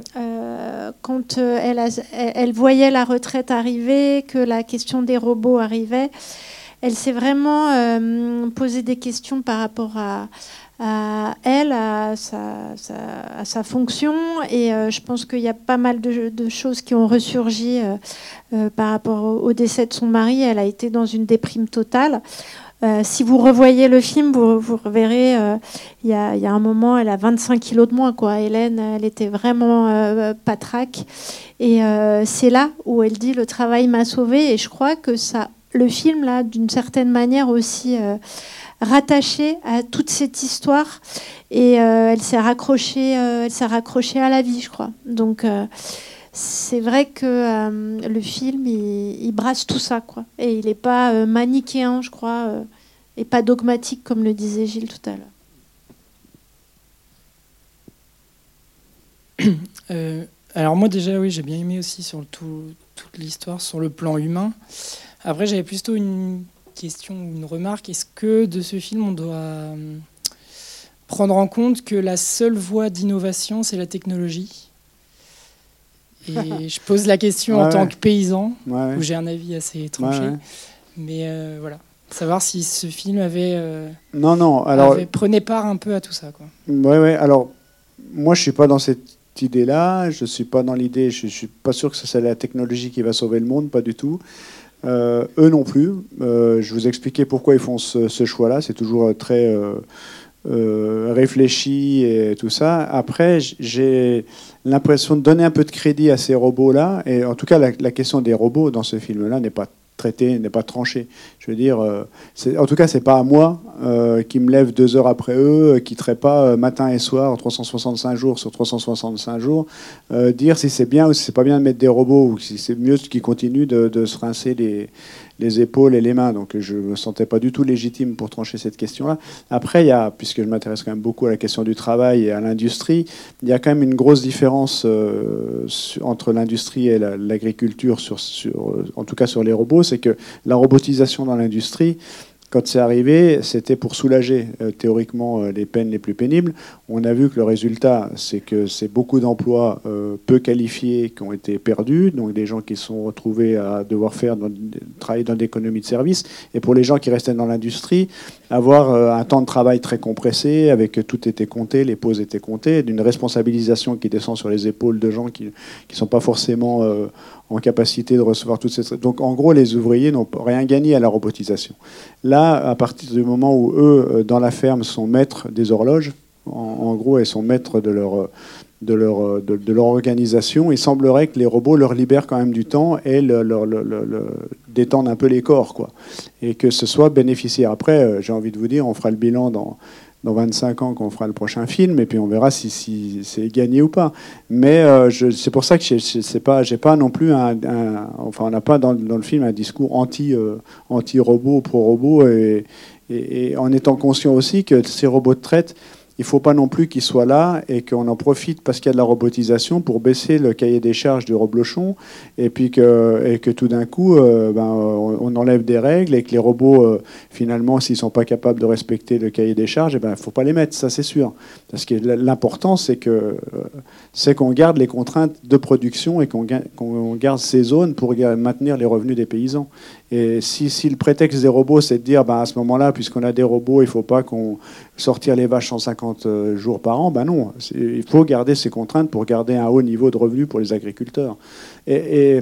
quand elle, elle, voyait la retraite arriver, que la question des robots arrivait, elle s'est vraiment posé des questions par rapport à, elle, à sa, fonction. Et euh, je pense qu'il y a pas mal de, choses qui ont ressurgi euh, euh, par rapport au, décès de son mari. Elle a été dans une déprime totale. si vous revoyez le film, vous, vous reverrez, il y, a, un moment, elle a 25 kilos de moins. Quoi. Hélène, elle était vraiment patraque. Et c'est là où elle dit le travail m'a sauvée. Et je crois que ça, le film, là, d'une certaine manière aussi rattachée à toute cette histoire et euh, elle s'est raccrochée, euh, elle s'est raccrochée à la vie, je crois. Donc euh, c'est vrai que le film il, brasse tout ça, quoi. Et il n'est pas manichéen, je crois, et pas dogmatique comme le disait Gilles tout à l'heure. alors moi déjà oui j'ai bien aimé aussi sur tout, toute l'histoire sur le plan humain. Après j'avais plutôt une question ou une remarque. Est-ce que de ce film, on doit euh, prendre en compte que la seule voie d'innovation, c'est la technologie? Et je pose la question en Ouais, tant que paysan, Ouais, où j'ai un avis assez tranché. Mais euh, voilà, savoir si ce film avait, euh, Non, non. Alors, avait- prenait part un peu à tout ça. Quoi. Ouais, ouais. Alors, moi, je suis pas dans cette idée-là. Je suis pas dans l'idée. Je, je suis pas sûr que ce soit la technologie qui va sauver le monde, pas du tout. Euh, eux non plus. Euh, je vous expliquais pourquoi ils font ce, choix-là. C'est toujours très euh, euh, réfléchi et tout ça. Après, j'ai l'impression de donner un peu de crédit à ces robots-là. Et en tout cas, la, la question des robots dans ce film-là n'est pas traitée, n'est pas tranchée. Je veux dire, euh, en tout cas, c'est pas à moi euh, qui me lève deux heures après eux, euh, qui ne pas matin et soir 365 jours sur 365 jours, dire si c'est bien ou si c'est pas bien de mettre des robots ou si c'est mieux qu'ils continuent de se rincer les, les épaules et les mains. Donc je ne me sentais pas du tout légitime pour trancher cette question-là. Après, il y a, puisque je m'intéresse quand même beaucoup à la question du travail et à l'industrie, il y a quand même une grosse différence euh, entre l'industrie et la- l'agriculture, en tout cas sur les robots, c'est que la robotisation dans l'industrie, quand c'est arrivé, c'était pour soulager euh, théoriquement euh, les peines les plus pénibles. On a vu que le résultat, c'est que c'est beaucoup d'emplois euh, peu qualifiés qui ont été perdus, donc des gens qui se sont retrouvés à devoir faire travailler dans l'économie de service. Et pour les gens qui restaient dans l'industrie, avoir un temps de travail très compressé, avec que tout était compté, les pauses étaient comptées, d'une responsabilisation qui descend sur les épaules de gens qui ne sont pas forcément en capacité de recevoir toutes ces... Donc en gros, les ouvriers n'ont rien gagné à la robotisation. Là, à partir du moment où eux, euh, dans la ferme, sont maîtres des horloges, en, gros, elles sont maîtres de leur, euh, de, leur, euh, de, leur organisation, il semblerait que les robots leur libèrent quand même du temps et le- leur, le- le- le- détendent un peu les corps, quoi. Et que ce soit bénéficiaire. Après, j'ai envie de vous dire, on fera le bilan dans, dans 25 ans quand on fera le prochain film, et puis on verra si, c'est gagné ou pas. Mais euh, c'est pour ça que je pas, pas non plus un, enfin on n'a pas dans, le film un discours anti euh, pro robot et- et en étant conscient aussi que ces robots de traite il ne faut pas non plus qu'ils soient là et qu'on en profite parce qu'il y a de la robotisation pour baisser le cahier des charges du reblochon et puis que, tout d'un coup euh, ben, on, enlève des règles et que les robots euh, finalement s'ils ne sont pas capables de respecter le cahier des charges, il ben, ne faut pas les mettre, ça c'est sûr. Parce que l'important c'est que euh, c'est qu'on garde les contraintes de production et qu'on ga- qu'on garde ces zones pour maintenir les revenus des paysans. Et si, le prétexte des robots, c'est de dire, ben, à ce moment-là, puisqu'on a des robots, il ne faut pas qu'on sortir les vaches 150 euh, jours par an, ben non. Il faut garder ces contraintes pour garder un haut niveau de revenus pour les agriculteurs. Et-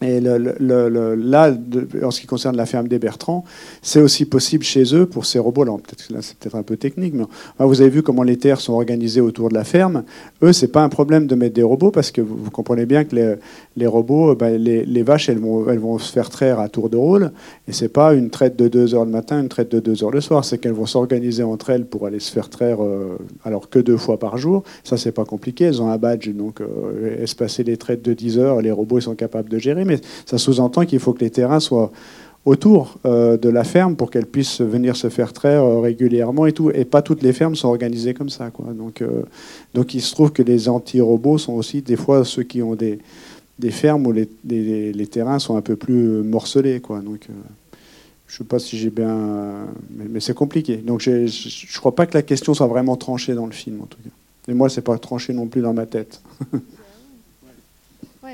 et là, en ce qui concerne la ferme des Bertrands, c'est aussi possible chez eux pour ces robots. Là, peut-être là, c'est peut-être un peu technique, mais vous avez vu comment les terres sont organisées autour de la ferme. Eux, c'est pas un problème de mettre des robots parce que vous, comprenez bien que les, robots, ben, les, vaches, elles vont, elles vont se faire traire à tour de rôle. Et c'est pas une traite de 2 heures le matin, une traite de 2 heures le soir. C'est qu'elles vont s'organiser entre elles pour aller se faire traire, euh, alors que deux fois par jour. Ça, c'est pas compliqué. Elles ont un badge, donc euh, espacer les traites de 10 heures, les robots ils sont capables de gérer. Mais ça sous-entend qu'il faut que les terrains soient autour euh, de la ferme pour qu'elles puissent venir se faire traire euh, régulièrement et tout. Et pas toutes les fermes sont organisées comme ça. Quoi. Donc, euh, donc il se trouve que les anti-robots sont aussi des fois ceux qui ont des, des fermes où les, les- terrains sont un peu plus morcelés. Quoi. Donc, je ne sais pas si j'ai bien... Mais, c'est compliqué. Donc je ne crois pas que la question soit vraiment tranchée dans le film, en tout cas. Et moi, c'est pas tranché non plus dans ma tête.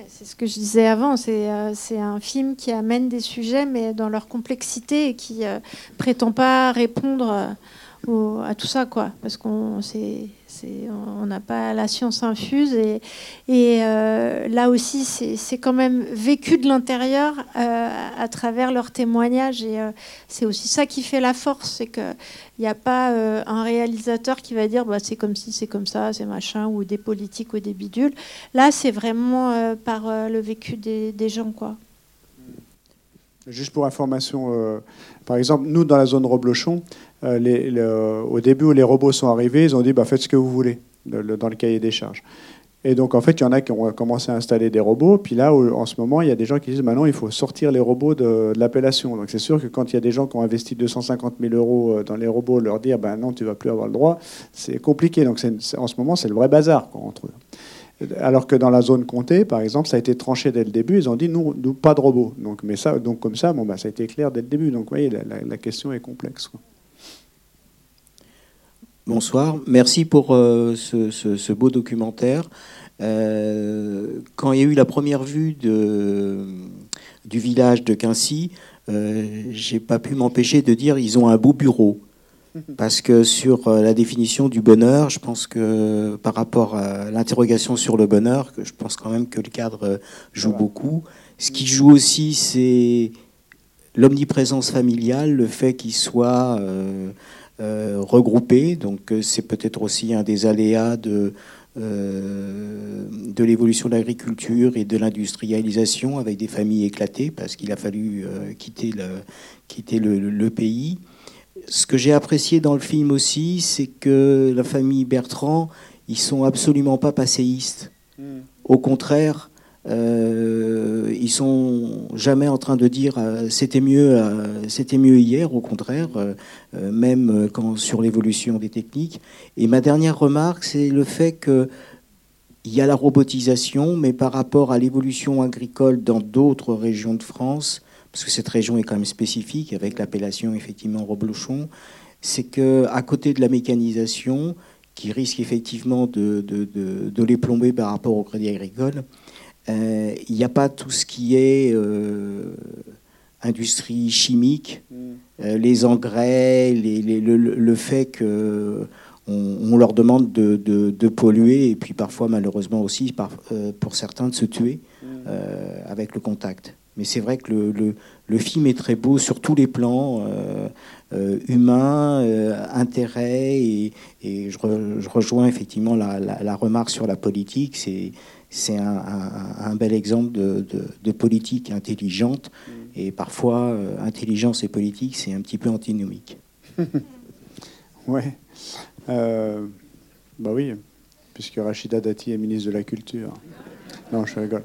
C'est ce que je disais avant. C'est euh, c'est un film qui amène des sujets, mais dans leur complexité et qui euh, prétend pas répondre euh, à tout ça, quoi. Parce qu'on on n'a pas la science infuse et, euh, là aussi c'est quand même vécu de l'intérieur euh, à travers leurs témoignages et euh, c'est aussi ça qui fait la force, c'est que il n'y a pas un réalisateur qui va dire bah, c'est comme si c'est comme ça, c'est machin, ou des politiques ou des bidules. Là, c'est vraiment par le vécu des, des gens. quoi. Juste pour information, euh, par exemple, nous, dans la zone Roblochon, euh, au début où les robots sont arrivés, ils ont dit bah, faites ce que vous voulez le- le- dans le cahier des charges. Et donc, en fait, il y en a qui ont commencé à installer des robots. Puis là, en ce moment, il y a des gens qui disent maintenant, il faut sortir les robots de, l'appellation. Donc, c'est sûr que quand il y a des gens qui ont investi 250 000 euros euh, dans les robots, leur dire ben non, tu vas plus avoir le droit, c'est compliqué. Donc, en ce moment, c'est le vrai bazar quoi, entre eux. Alors que dans la zone comptée, par exemple, ça a été tranché dès le début. Ils ont dit nous pas de robots. Donc, mais ça, donc comme ça, bon, bah, ça a été clair dès le début. Donc, vous voyez, la, question est complexe. Bonsoir, merci pour euh, ce, beau documentaire. Euh, quand il y a eu la première vue du village de Quincy, euh, j'ai pas pu m'empêcher de dire ils ont un beau bureau. Parce que sur euh, la définition du bonheur, je pense que par rapport à l'interrogation sur le bonheur, que je pense quand même que le cadre euh, joue beaucoup. Ce qui joue aussi, c'est l'omniprésence familiale, le fait qu'il soit euh, euh, regroupé. Donc c'est peut-être aussi un des aléas de, euh, de l'évolution de l'agriculture et de l'industrialisation avec des familles éclatées parce qu'il a fallu euh, quitter, le, quitter le, le pays. Ce que j'ai apprécié dans le film aussi, c'est que la famille Bertrand, ils sont absolument pas passéistes. Au contraire, euh, ils sont jamais en train de dire euh, c'était mieux, euh, c'était mieux hier. Au contraire, euh, même quand sur l'évolution des techniques. Et ma dernière remarque, c'est le fait que il y a la robotisation, mais par rapport à l'évolution agricole dans d'autres régions de France, parce que cette région est quand même spécifique avec l'appellation effectivement reblochon, c'est que à côté de la mécanisation, qui risque effectivement de, de- de- de les plomber par rapport au crédit agricole, euh, il n'y a pas tout ce qui est euh, industrie chimique, euh, les engrais, les- les- le, fait que on, on leur demande de, de- de polluer et puis parfois malheureusement aussi par- pour certains de se tuer euh, avec le contact. Mais c'est vrai que le, le- le film est très beau sur tous les plans, euh, euh, humains, euh, intérêt, et, et je, re- je rejoins effectivement la, la- la remarque sur la politique. C'est c'est un, un- un bel exemple de, de- de politique intelligente, et parfois euh, intelligence et politique, c'est un petit peu antinomique. Ouais. Euh, bah oui, puisque Rachida Dati est ministre de la Culture. Non, je rigole.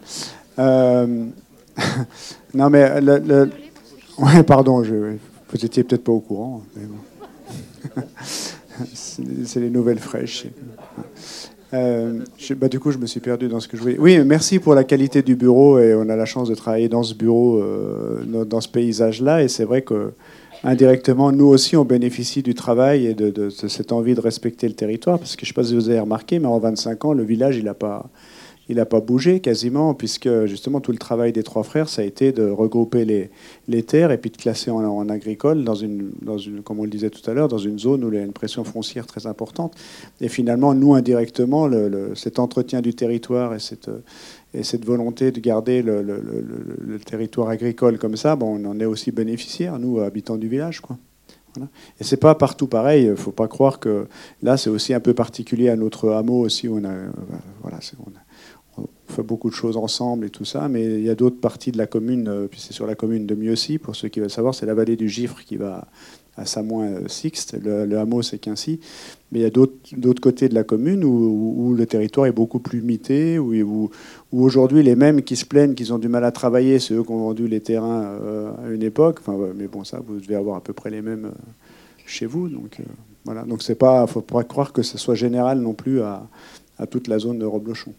Non, mais le, ouais, pardon, vous étiez peut-être pas au courant. C'est les nouvelles fraîches. Euh, bah, du coup, je me suis perdu dans ce que je voulais. Oui, merci pour la qualité du bureau et on a la chance de travailler dans ce bureau, euh, dans, ce paysage-là. Et c'est vrai que indirectement, nous aussi, on bénéficie du travail et de- de cette envie de respecter le territoire. Parce que je ne sais pas si vous avez remarqué, mais en 25 ans, le village, il n'a pas, il n'a pas bougé quasiment, puisque justement tout le travail des trois frères, ça a été de regrouper les, terres et puis de classer en, agricole dans une, comme on le disait tout à l'heure, dans une zone où il y a une pression foncière très importante. Et finalement, nous, indirectement, cet entretien du territoire et cette, et cette volonté de garder le, territoire agricole comme ça, bon, on en est aussi bénéficiaires, nous, habitants du village. Quoi. Voilà. Et c'est pas partout pareil. Il faut pas croire que là, c'est aussi un peu particulier à notre hameau aussi. On a, euh, voilà, on, a- fait beaucoup de choses ensemble et tout ça. Mais il y a d'autres parties de la commune. euh, Puis c'est sur la commune de Mieuxy, pour ceux qui veulent savoir, c'est la vallée du Gifre qui va à Samoin-Sixte. Le, le hameau, c'est Quincy. Mais il y a d'autres côtés de la commune où, le territoire est beaucoup plus mité, où, aujourd'hui les mêmes qui se plaignent qu'ils ont du mal à travailler, c'est eux qui ont vendu les terrains euh, à une époque. Enfin, mais bon, ça, vous devez avoir à peu près les mêmes euh, chez vous. Donc euh, voilà. Donc c'est pas, faut pas croire que ce soit général non plus à toute la zone de Roblochon.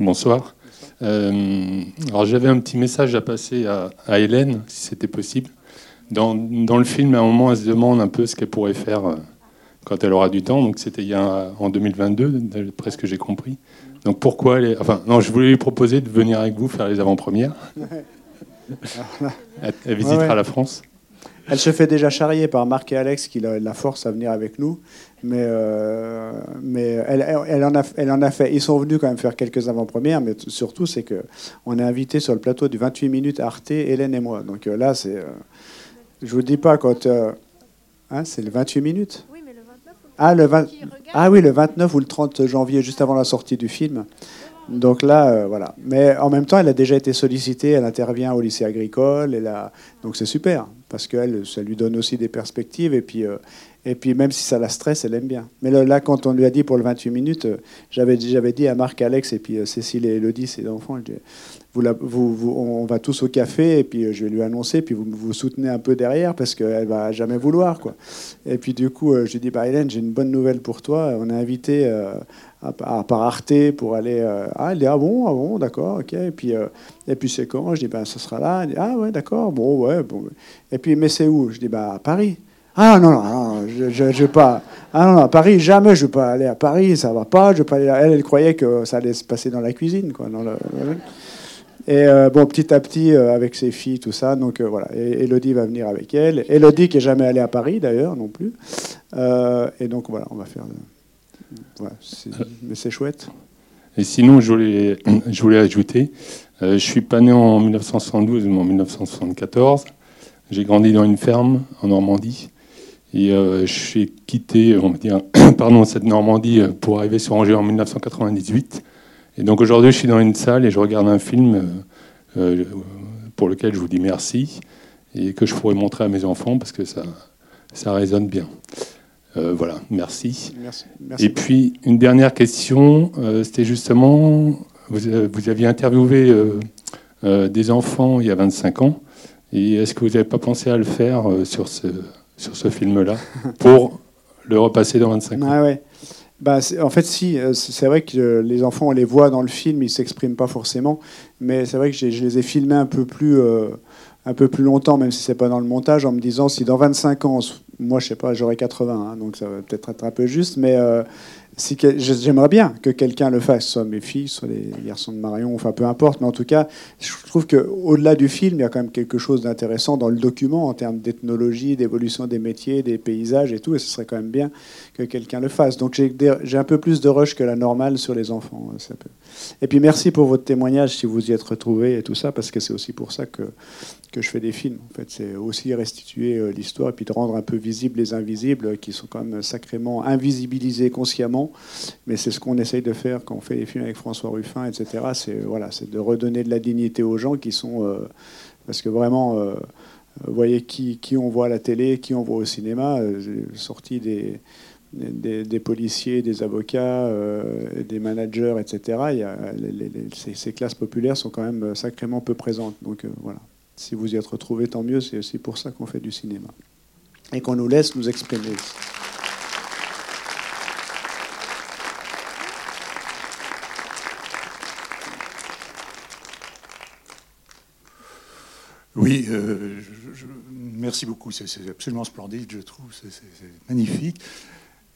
Bonsoir. Euh, alors j'avais un petit message à passer à, à Hélène, si c'était possible. Dans, dans le film, à un moment, elle se demande un peu ce qu'elle pourrait faire euh, quand elle aura du temps. Donc c'était il y a, en 2022, d'après ce que j'ai compris. Donc pourquoi elle est... Enfin, non, je voulais lui proposer de venir avec vous faire les avant-premières. Elle, elle visitera Ouais, ouais. la France. Elle se fait déjà charrier par Marc et Alex qui la, la force à venir avec nous. Mais, euh, mais elle, elle- en a, elle en a fait. Ils sont venus quand même faire quelques avant-premières, mais surtout, c'est que on est invité sur le plateau du 28 minutes Arte, Hélène et moi. Donc euh, là, c'est. euh, je vous dis pas quand. euh, hein, c'est le 28 minutes ah, le 20 ah oui, le 29 ou le 30 janvier, juste avant la sortie du film. Donc là, voilà. Mais en même temps, elle a déjà été sollicitée, elle intervient au lycée agricole, elle a... donc c'est super. Parce que ça lui donne aussi des perspectives. Et puis, et puis même si ça la stresse, elle aime bien. Mais là, quand on lui a dit pour le 28 minutes, j'avais dit à Marc, Alex et puis Cécile et Elodie, ses enfants, on va tous au café et puis je vais lui annoncer, puis vous vous soutenez un peu derrière parce qu'elle va jamais vouloir. Quoi. Et puis du coup, je lui dis, bah, Hélène, j'ai une bonne nouvelle pour toi. On est invité à, par Arte pour aller. Euh, ah, il dit Ah bon, ah bon, d'accord, ok. Et puis, euh, et puis c'est quand? Je dis Ben, ce sera là. Il dit Ah, ouais, d'accord, bon, ouais. Bon. Et puis, mais c'est où? Je dis Ben, à Paris. Ah non, non, non je ne vais pas. Ah non, non, à Paris, jamais je ne vais pas aller à Paris, ça va pas. Je vais pas aller Elle, elle croyait que ça allait se passer dans la cuisine, quoi. Dans le... Et euh, bon, petit à petit, avec ses filles, tout ça. Donc voilà, et Elodie va venir avec elle. Elodie qui n'est jamais allée à Paris, d'ailleurs, non plus. et donc voilà, on va faire mais c'est chouette. Et sinon, je voulais, ajouter, euh, je suis pas né en 1972, mais en 1974. J'ai grandi dans une ferme en Normandie. Et euh, je suis quitté, on va dire, pardon, cette Normandie euh, pour arriver sur Angers en 1998. Et donc aujourd'hui, je suis dans une salle et je regarde un film pour lequel je vous dis merci et que je pourrais montrer à mes enfants parce que ça, ça résonne bien. Euh, voilà, merci. Et puis, une dernière question, euh, c'était justement, vous, euh, vous, aviez interviewé des enfants il y a 25 ans, et est-ce que vous n'avez pas pensé à le faire sur ce, sur ce film-là, pour le repasser dans 25 ans? Ah ouais. Bah, en fait, si, c'est vrai que les enfants, on les voit dans le film, ils ne s'expriment pas forcément, mais c'est vrai que je les ai filmés un peu plus un peu plus longtemps, même si c'est pas dans le montage, en me disant si dans 25 ans, moi je sais pas, j'aurai 80, hein, donc ça va peut-être être un peu juste, mais euh, si j'aimerais bien que quelqu'un le fasse, soit mes filles, soit les garçons de Marion, enfin peu importe, mais en tout cas, je trouve qu'au-delà du film, il y a quand même quelque chose d'intéressant dans le document en termes d'ethnologie, d'évolution des métiers, des paysages et tout, et ce serait quand même bien que quelqu'un le fasse. Donc j'ai un peu plus de rush que la normale sur les enfants. Euh, ça peut. Et puis merci pour votre témoignage si vous y êtes retrouvés et tout ça, parce que c'est aussi pour ça que, que je fais des films. En fait, c'est aussi restituer euh, l'histoire et puis de rendre un peu visibles les invisibles qui sont quand même sacrément invisibilisés consciemment. Mais c'est ce qu'on essaye de faire quand on fait des films avec François Ruffin, etc. C'est voilà, c'est de redonner de la dignité aux gens qui sont euh, parce que vraiment. Euh, vous voyez qui, qui, on voit à la télé, qui on voit au cinéma, sorti des, des, policiers, des avocats, euh, des managers, etc. Ces, classes populaires sont quand même sacrément peu présentes. Donc euh, voilà, si vous y êtes retrouvés, tant mieux. C'est aussi pour ça qu'on fait du cinéma et qu'on nous laisse nous exprimer. Oui, euh, merci beaucoup. C'est absolument splendide, je trouve. C'est magnifique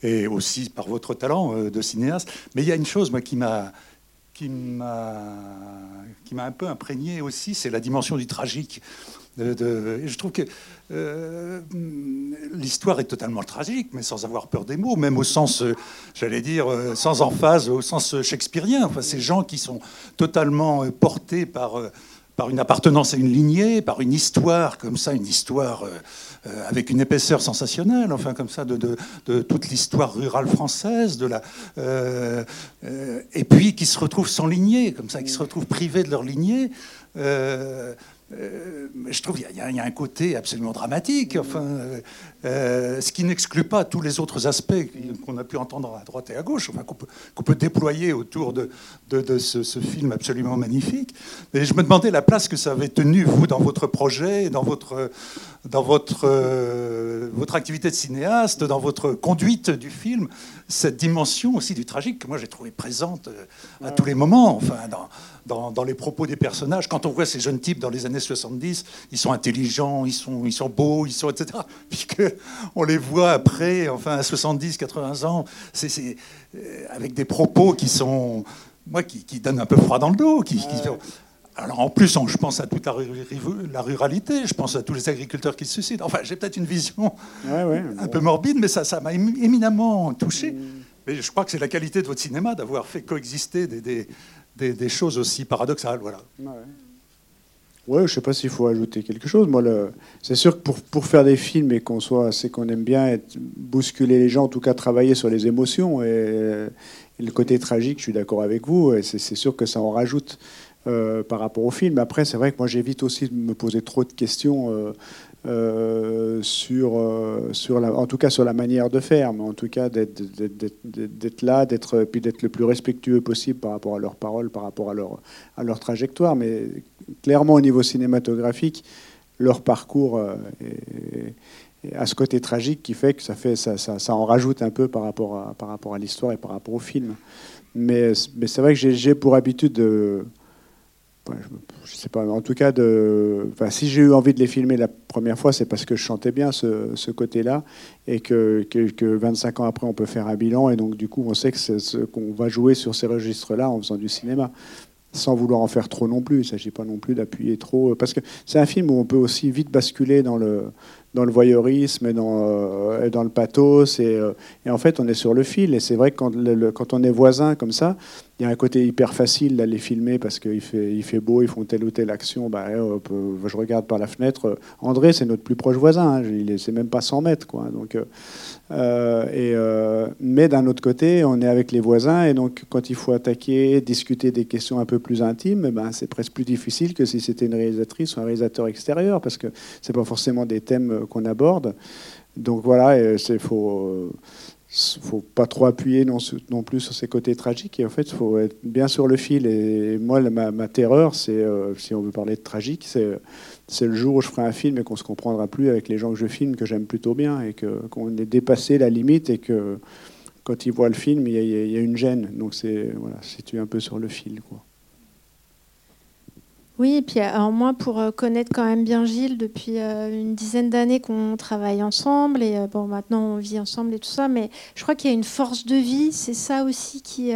et aussi par votre talent euh, de cinéaste. Mais il y a une chose, moi, qui m'a qui m'a un peu imprégné aussi, c'est la dimension du tragique. Je trouve que euh, l'histoire est totalement tragique, mais sans avoir peur des mots, même au sens, euh, j'allais dire, sans emphase, au sens shakespearien. Enfin, ces gens qui sont totalement portés par, par une appartenance à une lignée, par une histoire comme ça, une histoire avec une épaisseur sensationnelle, enfin comme ça, de, toute l'histoire rurale française, de la, euh, euh, et puis qui se retrouvent sans lignée, comme ça, qui se retrouvent privés de leur lignée. Euh, je trouve qu'il y, a un côté absolument dramatique, enfin, euh, euh, ce qui n'exclut pas tous les autres aspects qu'on a pu entendre à droite et à gauche, enfin, qu'on peut, déployer autour de, ce, film absolument magnifique. Mais je me demandais la place que ça avait tenu, vous, dans votre projet, dans votre, dans votre activité de cinéaste, dans votre conduite du film, cette dimension aussi du tragique que moi j'ai trouvé présente à tous les moments, enfin, dans dans, les propos des personnages. Quand on voit ces jeunes types dans les années 70, ils sont intelligents, ils sont, ils sont beaux, ils sont etc. Puisque on les voit après, enfin à 70, 80 ans, c'est euh, avec des propos qui sont, moi, qui, donnent un peu froid dans le dos. Qui, alors en plus, je pense à toute la, ruralité, je pense à tous les agriculteurs qui se suicident. Enfin, j'ai peut-être une vision un peu morbide, mais ça, ça m'a éminemment touché. Mm. Mais je crois que c'est la qualité de votre cinéma d'avoir fait coexister des, des, choses aussi paradoxales. Voilà. Ouais, je ne sais pas s'il faut ajouter quelque chose. Moi, c'est sûr que pour, pour, faire des films et qu'on soit assez qu'on aime bien être, bousculer les gens, en tout cas travailler sur les émotions et, le côté tragique, je suis d'accord avec vous. Et c'est, sûr que ça en rajoute euh, par rapport au film. Après, c'est vrai que moi, j'évite aussi de me poser trop de questions. Euh, euh, sur, la, en tout cas sur la manière de faire, mais en tout cas d'être là, d'être puis d'être le plus respectueux possible par rapport à leurs paroles, par rapport à leur, à leur trajectoire. Mais clairement au niveau cinématographique, leur parcours euh, est, à ce côté tragique qui fait que ça, fait, ça, ça en rajoute un peu par rapport à, par rapport à l'histoire et par rapport au film. Mais, mais c'est vrai que j'ai pour habitude de je sais pas, en tout cas, si j'ai eu envie de les filmer la première fois, c'est parce que je chantais bien ce, ce côté-là et que, que, 25 ans après, on peut faire un bilan et donc du coup, on sait que ce qu'on va jouer sur ces registres-là en faisant du cinéma, sans vouloir en faire trop non plus. Il ne s'agit pas non plus d'appuyer trop, parce que c'est un film où on peut aussi vite basculer dans le, dans le voyeurisme et dans, euh, le pathos. Et, euh, et, en fait, on est sur le fil. Et c'est vrai que quand, on est voisin comme ça, il y a un côté hyper facile d'aller filmer parce qu'il fait, beau, ils font telle ou telle action. Bah, je regarde par la fenêtre. André, c'est notre plus proche voisin. Hein. Il est, c'est même pas 100 mètres. Donc, euh, mais d'un autre côté, on est avec les voisins. Et donc, quand il faut attaquer, discuter des questions un peu plus intimes, eh ben, c'est presque plus difficile que si c'était une réalisatrice ou un réalisateur extérieur parce que c'est pas forcément des thèmes qu'on aborde. Donc voilà, il faut, faut pas trop appuyer non, plus sur ces côtés tragiques. Et en fait, il faut être bien sur le fil. Et moi, ma, terreur, c'est, euh, si on veut parler de tragique, c'est, c'est le jour où je ferai un film et qu'on se comprendra plus avec les gens que je filme, que j'aime plutôt bien, et que, qu'on ait dépassé la limite et que quand ils voient le film, il y, a, une gêne. Donc c'est voilà, situé un peu sur le fil. Oui, et puis alors moi, pour euh, connaître quand même bien Gilles, depuis euh, une dizaine d'années qu'on travaille ensemble, et euh, bon, maintenant on vit ensemble et tout ça, mais je crois qu'il y a une force de vie, c'est ça aussi qui,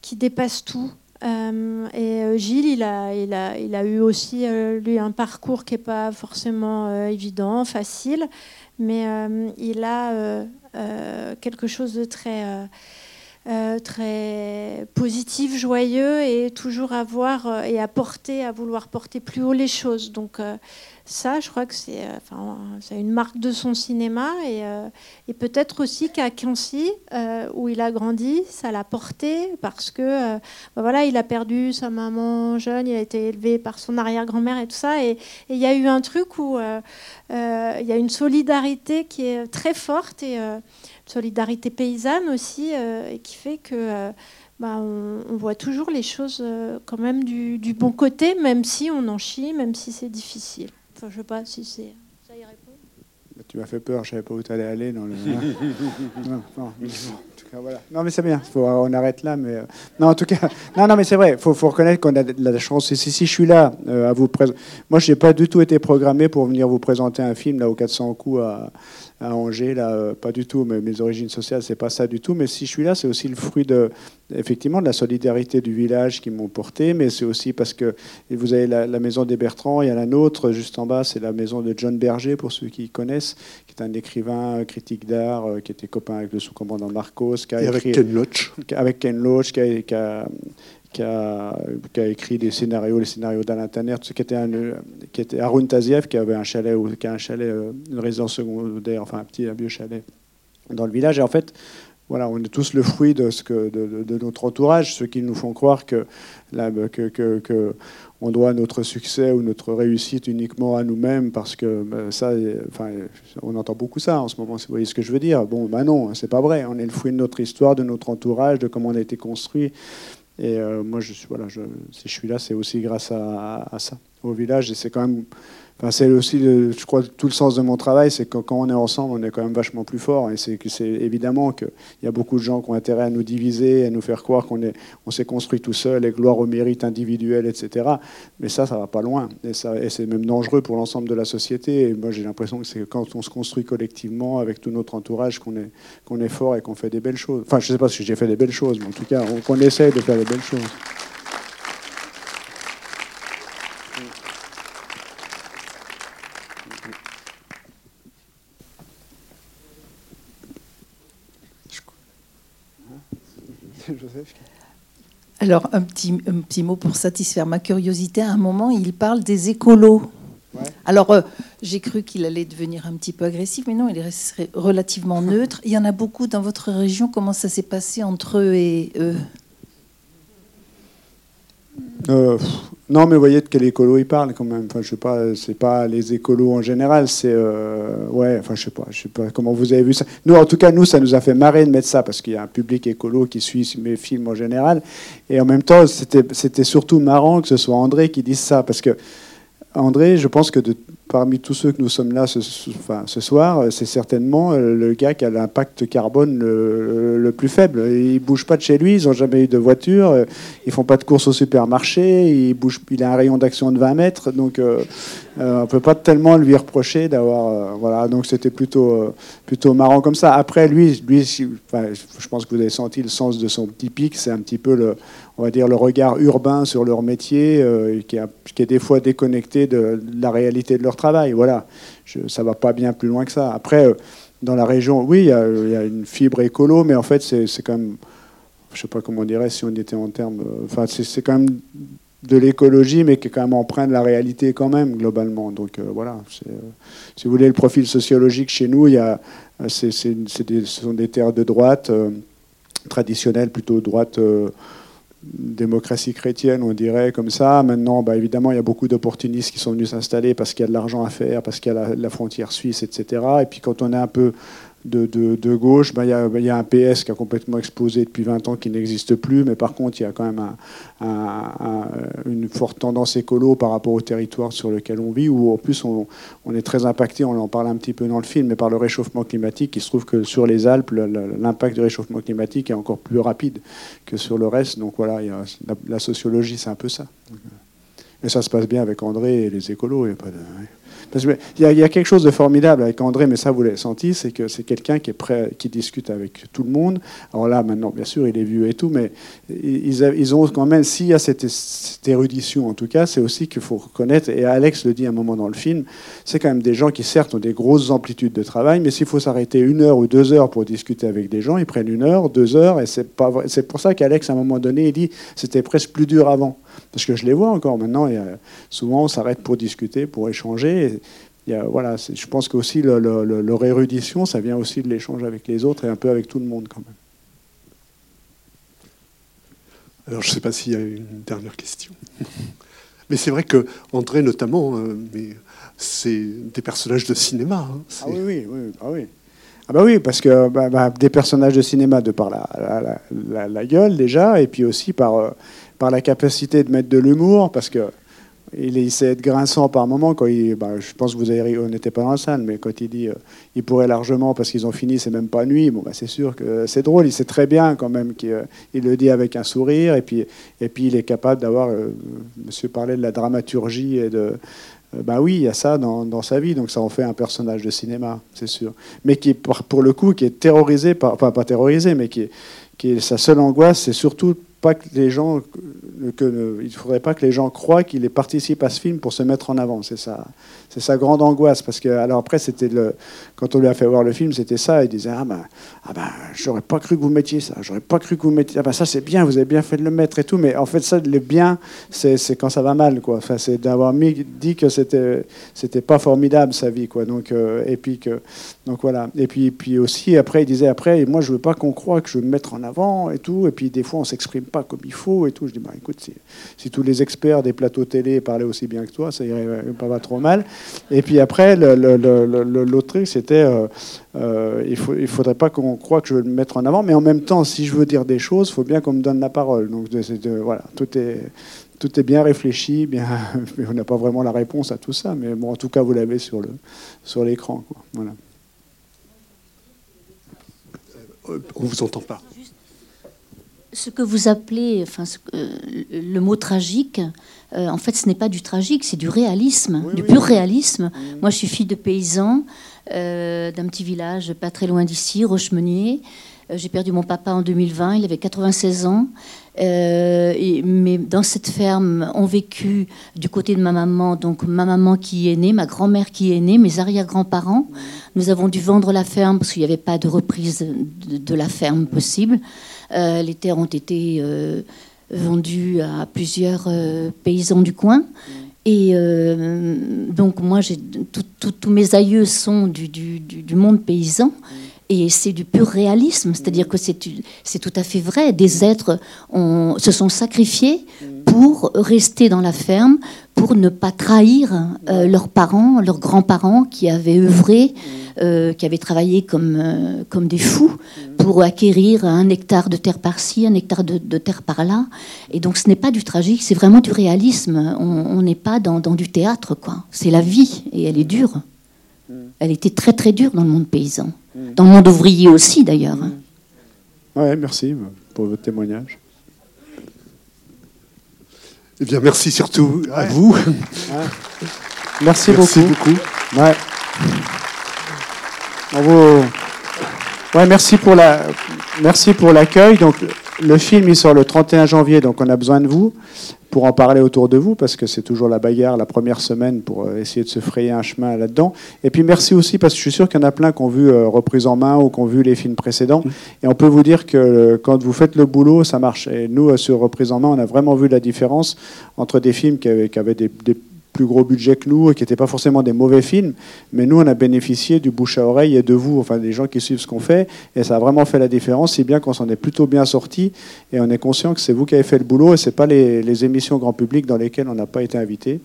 qui dépasse tout. et Gilles, il a, il, a, il a eu aussi, lui, un parcours qui n'est pas forcément évident, facile, mais il a quelque chose de très euh, très positif, joyeux et toujours avoir euh, et à porter, à vouloir porter plus haut les choses. Donc euh, ça, je crois que c'est enfin, une marque de son cinéma et, et peut-être aussi qu'à Quincy, où il a grandi, ça l'a porté parce que bah voilà, il a perdu sa maman jeune, il a été élevé par son arrière-grand-mère et tout ça. Et il y a eu un truc où il y a une solidarité qui est très forte et solidarité paysanne aussi, euh, et qui fait que euh, bah, on, voit toujours les choses euh, quand même du, bon côté, même si on en chie, même si c'est difficile. Enfin, je sais pas si c'est ça y répond. Bah, tu m'as fait peur, je savais pas où tu allais aller dans le. non, non, en tout cas, voilà. non, mais c'est bien. Faut, on arrête là, mais non, en tout cas, non, non, mais c'est vrai. Faut, faut reconnaître qu'on a de la chance. Et si, si je suis là à vous présenter, moi, je n'ai pas du tout été programmé pour venir vous présenter un film là au 400 coups à à Angers, là, euh, pas du tout. Mais mes origines sociales, c'est pas ça du tout. Mais si je suis là, c'est aussi le fruit de, effectivement, de la solidarité du village qui m'ont porté. Mais c'est aussi parce que vous avez la, maison des Bertrands, il y a la nôtre juste en bas, c'est la maison de John Berger pour ceux qui connaissent, qui est un écrivain, critique d'art, euh, qui était copain avec le sous-commandant Marcos, qui a Et avec Ken Loach, avec Ken Loach, qui a, qui a qui a, écrit des scénarios, les scénarios d'Alain Tanner, qui était, un, qui était Arun Taziev, qui avait un chalet, qui a un chalet, euh, une résidence secondaire, enfin un petit, un vieux chalet dans le village. Et en fait, voilà, on est tous le fruit de, ce que, de, notre entourage, ceux qui nous font croire là, que, on doit notre succès ou notre réussite uniquement à nous-mêmes, parce que ben, ça, enfin, on entend beaucoup ça en ce moment. Vous voyez ce que je veux dire Bon, ben non, c'est pas vrai. On est le fruit de notre histoire, de notre entourage, de comment on a été construit. Et euh, moi, je suis, voilà, je, si je suis là, c'est aussi grâce à, ça, au village. Et c'est quand même, c'est aussi, je crois, tout le sens de mon travail, c'est que quand on est ensemble, on est quand même vachement plus fort. Et c'est évidemment qu'il y a beaucoup de gens qui ont intérêt à nous diviser, à nous faire croire qu'on est, on s'est construit tout seul, et gloire au mérite individuel, etc. Mais ça, ça va pas loin. Et, c'est même dangereux pour l'ensemble de la société. Moi, j'ai l'impression que c'est quand on se construit collectivement avec tout notre entourage qu'on est, qu'on est fort et qu'on fait des belles choses. Enfin, je sais pas si j'ai fait des belles choses, mais en tout cas, qu'on essaye de faire des belles choses. Alors, un petit, un petit mot pour satisfaire ma curiosité. À un moment, il parle des écolos. Alors, euh, j'ai cru qu'il allait devenir un petit peu agressif, mais non, il est relativement neutre. Il y en a beaucoup dans votre région. Comment ça s'est passé entre eux et eux? Euh, Non, mais vous voyez de quel écolo il parle quand même. Enfin, je sais pas, c'est pas les écolos en général, c'est euh, ouais. Enfin, je sais pas, je sais pas comment vous avez vu ça. Nous, en tout cas, nous, ça nous a fait marrer de mettre ça parce qu'il y a un public écolo qui suit mes films en général, et en même temps, c'était c'était surtout marrant que ce soit André qui dise ça parce que André, je pense que de, parmi tous ceux que nous sommes là ce, enfin, ce soir, c'est certainement euh, le gars qui a l'impact carbone le, plus faible. Ils bougent pas de chez lui, ils n'ont jamais eu de voiture, euh, ils font pas de course au supermarché, il, bouge, il a un rayon d'action de 20 mètres, donc euh, euh, on peut pas tellement lui reprocher d'avoir. voilà, donc c'était plutôt, plutôt marrant comme ça. Après, lui, lui je pense que vous avez senti le sens de son petit pic, c'est un petit peu le on va dire, le regard urbain sur leur métier, euh, qui, est des fois déconnecté de, la réalité de leur travail. Voilà, ça va pas bien plus loin que ça. Après, euh, dans la région, oui, il y, a une fibre écolo, mais en fait, c'est quand même, je sais pas comment on dirait si on était en termes, euh, enfin, c'est quand même de l'écologie, mais qui est quand même empreint de la réalité quand même, globalement. Donc voilà, si vous voulez, le profil sociologique chez nous, il y a, ce sont des terres de droite, traditionnelles, plutôt droite démocratie chrétienne, on dirait comme ça. Maintenant, bah, évidemment, il y a beaucoup d'opportunistes qui sont venus s'installer parce qu'il y a de l'argent à faire, parce qu'il y a la, la, frontière suisse, etc. Et puis quand on est un peu de, gauche, ben, il y, a un PS qui a complètement explosé depuis 20 ans, qui n'existe plus, mais par contre, il y a quand même une forte tendance écolo par rapport au territoire sur lequel on vit, où en plus on, est très impacté, on en parle un petit peu dans le film, mais par le réchauffement climatique. Il se trouve que sur les Alpes, l'impact du réchauffement climatique est encore plus rapide que sur le reste. Donc voilà, la, sociologie, c'est un peu ça. Mais ça se passe bien avec André et les écolos. Il a pas de... Parce qu'il y, a quelque chose de formidable avec André, mais ça vous l'avez senti, c'est que c'est quelqu'un qui est prêt, qui discute avec tout le monde. Alors là, maintenant, bien sûr, il est vieux et tout, mais ils, ont quand même, s'il y a cette, érudition, en tout cas, c'est aussi qu'il faut reconnaître, et Alex le dit un moment dans le film, c'est quand même des gens qui certes ont des grosses amplitudes de travail, mais s'il faut s'arrêter une heure ou deux heures pour discuter avec des gens, ils prennent une heure, deux heures, et c'est pour ça qu'Alex, à un moment donné, il dit c'était presque plus dur avant. Parce que je les vois encore maintenant. Et, souvent, on s'arrête pour discuter, pour échanger. il y a, voilà, je pense qu'aussi le, leur érudition, ça vient aussi de l'échange avec les autres et un peu avec tout le monde quand même. Alors, je ne sais pas s'il y a une dernière question. mais c'est vrai que André, notamment, euh, c'est des personnages de cinéma. Hein, ah oui, oui, oui. Ah oui. Ah bah oui, parce que bah, bah, des personnages de cinéma de par la, la, la, gueule déjà, et puis aussi par, euh, par la capacité de mettre de l'humour, parce que il, sait être grinçant par moment. Quand il, bah, je pense que vous avez pas dans la salle, mais quand il dit euh, il pourrait largement parce qu'ils ont fini, c'est même pas nuit. Bon, bah, c'est sûr que c'est drôle. Il sait très bien quand même qu'il euh, le dit avec un sourire, et puis et puis il est capable d'avoir. Euh, monsieur parlait de la dramaturgie et de. bah oui, il y a ça dans, sa vie, donc ça en fait un personnage de cinéma, c'est sûr. Mais qui, pour le coup, qui est terrorisé, par, enfin pas terrorisé, mais qui qui est sa seule angoisse, c'est surtout pas que les gens, il faudrait pas que les gens croient qu'il participe à ce film pour se mettre en avant. C'est ça, c'est sa grande angoisse. Parce que, alors après, c'était le, quand on lui a fait voir le film, c'était ça. Il disait ah ben, ah ben, j'aurais pas cru que vous mettiez ça. J'aurais pas cru que vous mettiez. Ah ben ça c'est bien. Vous avez bien fait de le mettre et tout. Mais en fait, ça, le bien, c'est, quand ça va mal, quoi. Enfin, c'est d'avoir dit que c'était, c'était pas formidable sa vie, quoi. Donc euh, et puis donc voilà. Et puis, puis aussi après, il disait après, moi je veux pas qu'on croie que je veux me mettre en avant et tout. Et puis des fois, on s'exprime pas comme il faut et tout. Je dis, bah, écoute, si, tous les experts des plateaux télé parlaient aussi bien que toi, ça irait pas, trop mal. Et puis après, l'autre truc, c'était, euh, euh, il ne il faudrait pas qu'on croie que je veux me mettre en avant, mais en même temps, si je veux dire des choses, il faut bien qu'on me donne la parole. Donc voilà, tout est, tout est bien réfléchi, bien, on n'a pas vraiment la réponse à tout ça, mais bon, en tout cas, vous l'avez sur le sur l'écran. Voilà. On vous entend pas ce que vous appelez, enfin, le mot tragique, euh, en fait, ce n'est pas du tragique, c'est du réalisme, du pur réalisme. Moi, je suis fille de paysan euh, d'un petit village pas très loin d'ici, Rochemenier. Euh, j'ai perdu mon papa en 2020, il avait 96 ans. Et, mais dans cette ferme ont vécu du côté de ma maman, donc ma maman qui est née, ma grand-mère qui est née, mes arrière-grands-parents. Nous avons dû vendre la ferme parce qu'il n'y avait pas de reprise de la ferme possible. Euh, les terres ont été euh, vendues à plusieurs euh, paysans du coin. Et donc moi, tous mes aïeux sont du, monde paysan. Et c'est du pur réalisme, c'est-à-dire que c'est tout à fait vrai. Des êtres se sont sacrifiés pour rester dans la ferme, pour ne pas trahir euh, leurs parents, leurs grands-parents qui avaient œuvré, euh, qui avaient travaillé comme, euh, comme des fous pour acquérir un hectare de terre par-ci, un hectare de, terre par-là. Et donc ce n'est pas du tragique, c'est vraiment du réalisme. On n'est pas dans, dans, du théâtre, quoi. C'est la vie et elle est dure. Elle était très très dure dans le monde paysan, dans le monde ouvrier aussi d'ailleurs. Ouais, merci pour votre témoignage. Eh bien, merci surtout à vous. Merci, beaucoup. Ouais. Ouais, merci pour la, merci pour l'accueil. Donc, le film il sort le 31 janvier, donc on a besoin de vous pour en parler autour de vous, parce que c'est toujours la bagarre la première semaine pour euh, essayer de se frayer un chemin là-dedans. Et puis merci aussi, parce que je suis sûr qu'il y en a plein qui ont vu euh, Reprise en main ou qui ont vu les films précédents. Et on peut vous dire que euh, quand vous faites le boulot, ça marche. Et nous, sur Reprise en main, on a vraiment vu la différence entre des films qui avaient, qui avaient des, des plus gros budget que nous et qui n'étaient pas forcément des mauvais films. Mais nous, on a bénéficié du bouche à oreille et de vous, enfin des gens qui suivent ce qu'on fait. Et ça a vraiment fait la différence, si bien qu'on s'en est plutôt bien sorti. Et on est conscient que c'est vous qui avez fait le boulot et ce pas les, les, émissions grand public dans lesquelles on n'a pas été invité.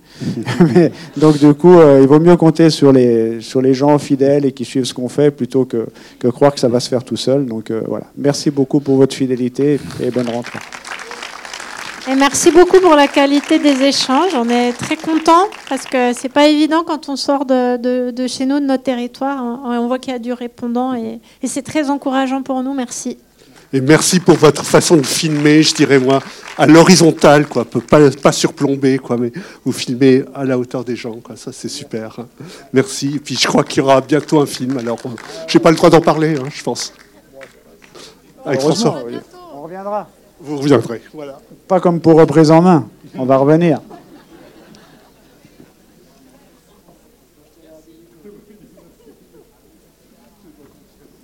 donc du coup, euh, il vaut mieux compter sur les, sur les gens fidèles et qui suivent ce qu'on fait plutôt que, que croire que ça va se faire tout seul. Donc euh, voilà. Merci beaucoup pour votre fidélité et bonne rentrée. Et merci beaucoup pour la qualité des échanges. On est très contents parce que c'est pas évident quand on sort de, de, chez nous, de notre territoire. On voit qu'il y a du répondant et, et c'est très encourageant pour nous. Merci. Et merci pour votre façon de filmer, je dirais moi, à l'horizontale, quoi, pas, pas surplomber, quoi, mais vous filmez à la hauteur des gens, quoi. Ça, c'est super. Hein. Merci. Et puis, je crois qu'il y aura bientôt un film. Alors, j'ai pas le droit d'en parler, hein, je pense. Avec François. On reviendra. Voilà. Pas comme pour reprise en main. On va revenir.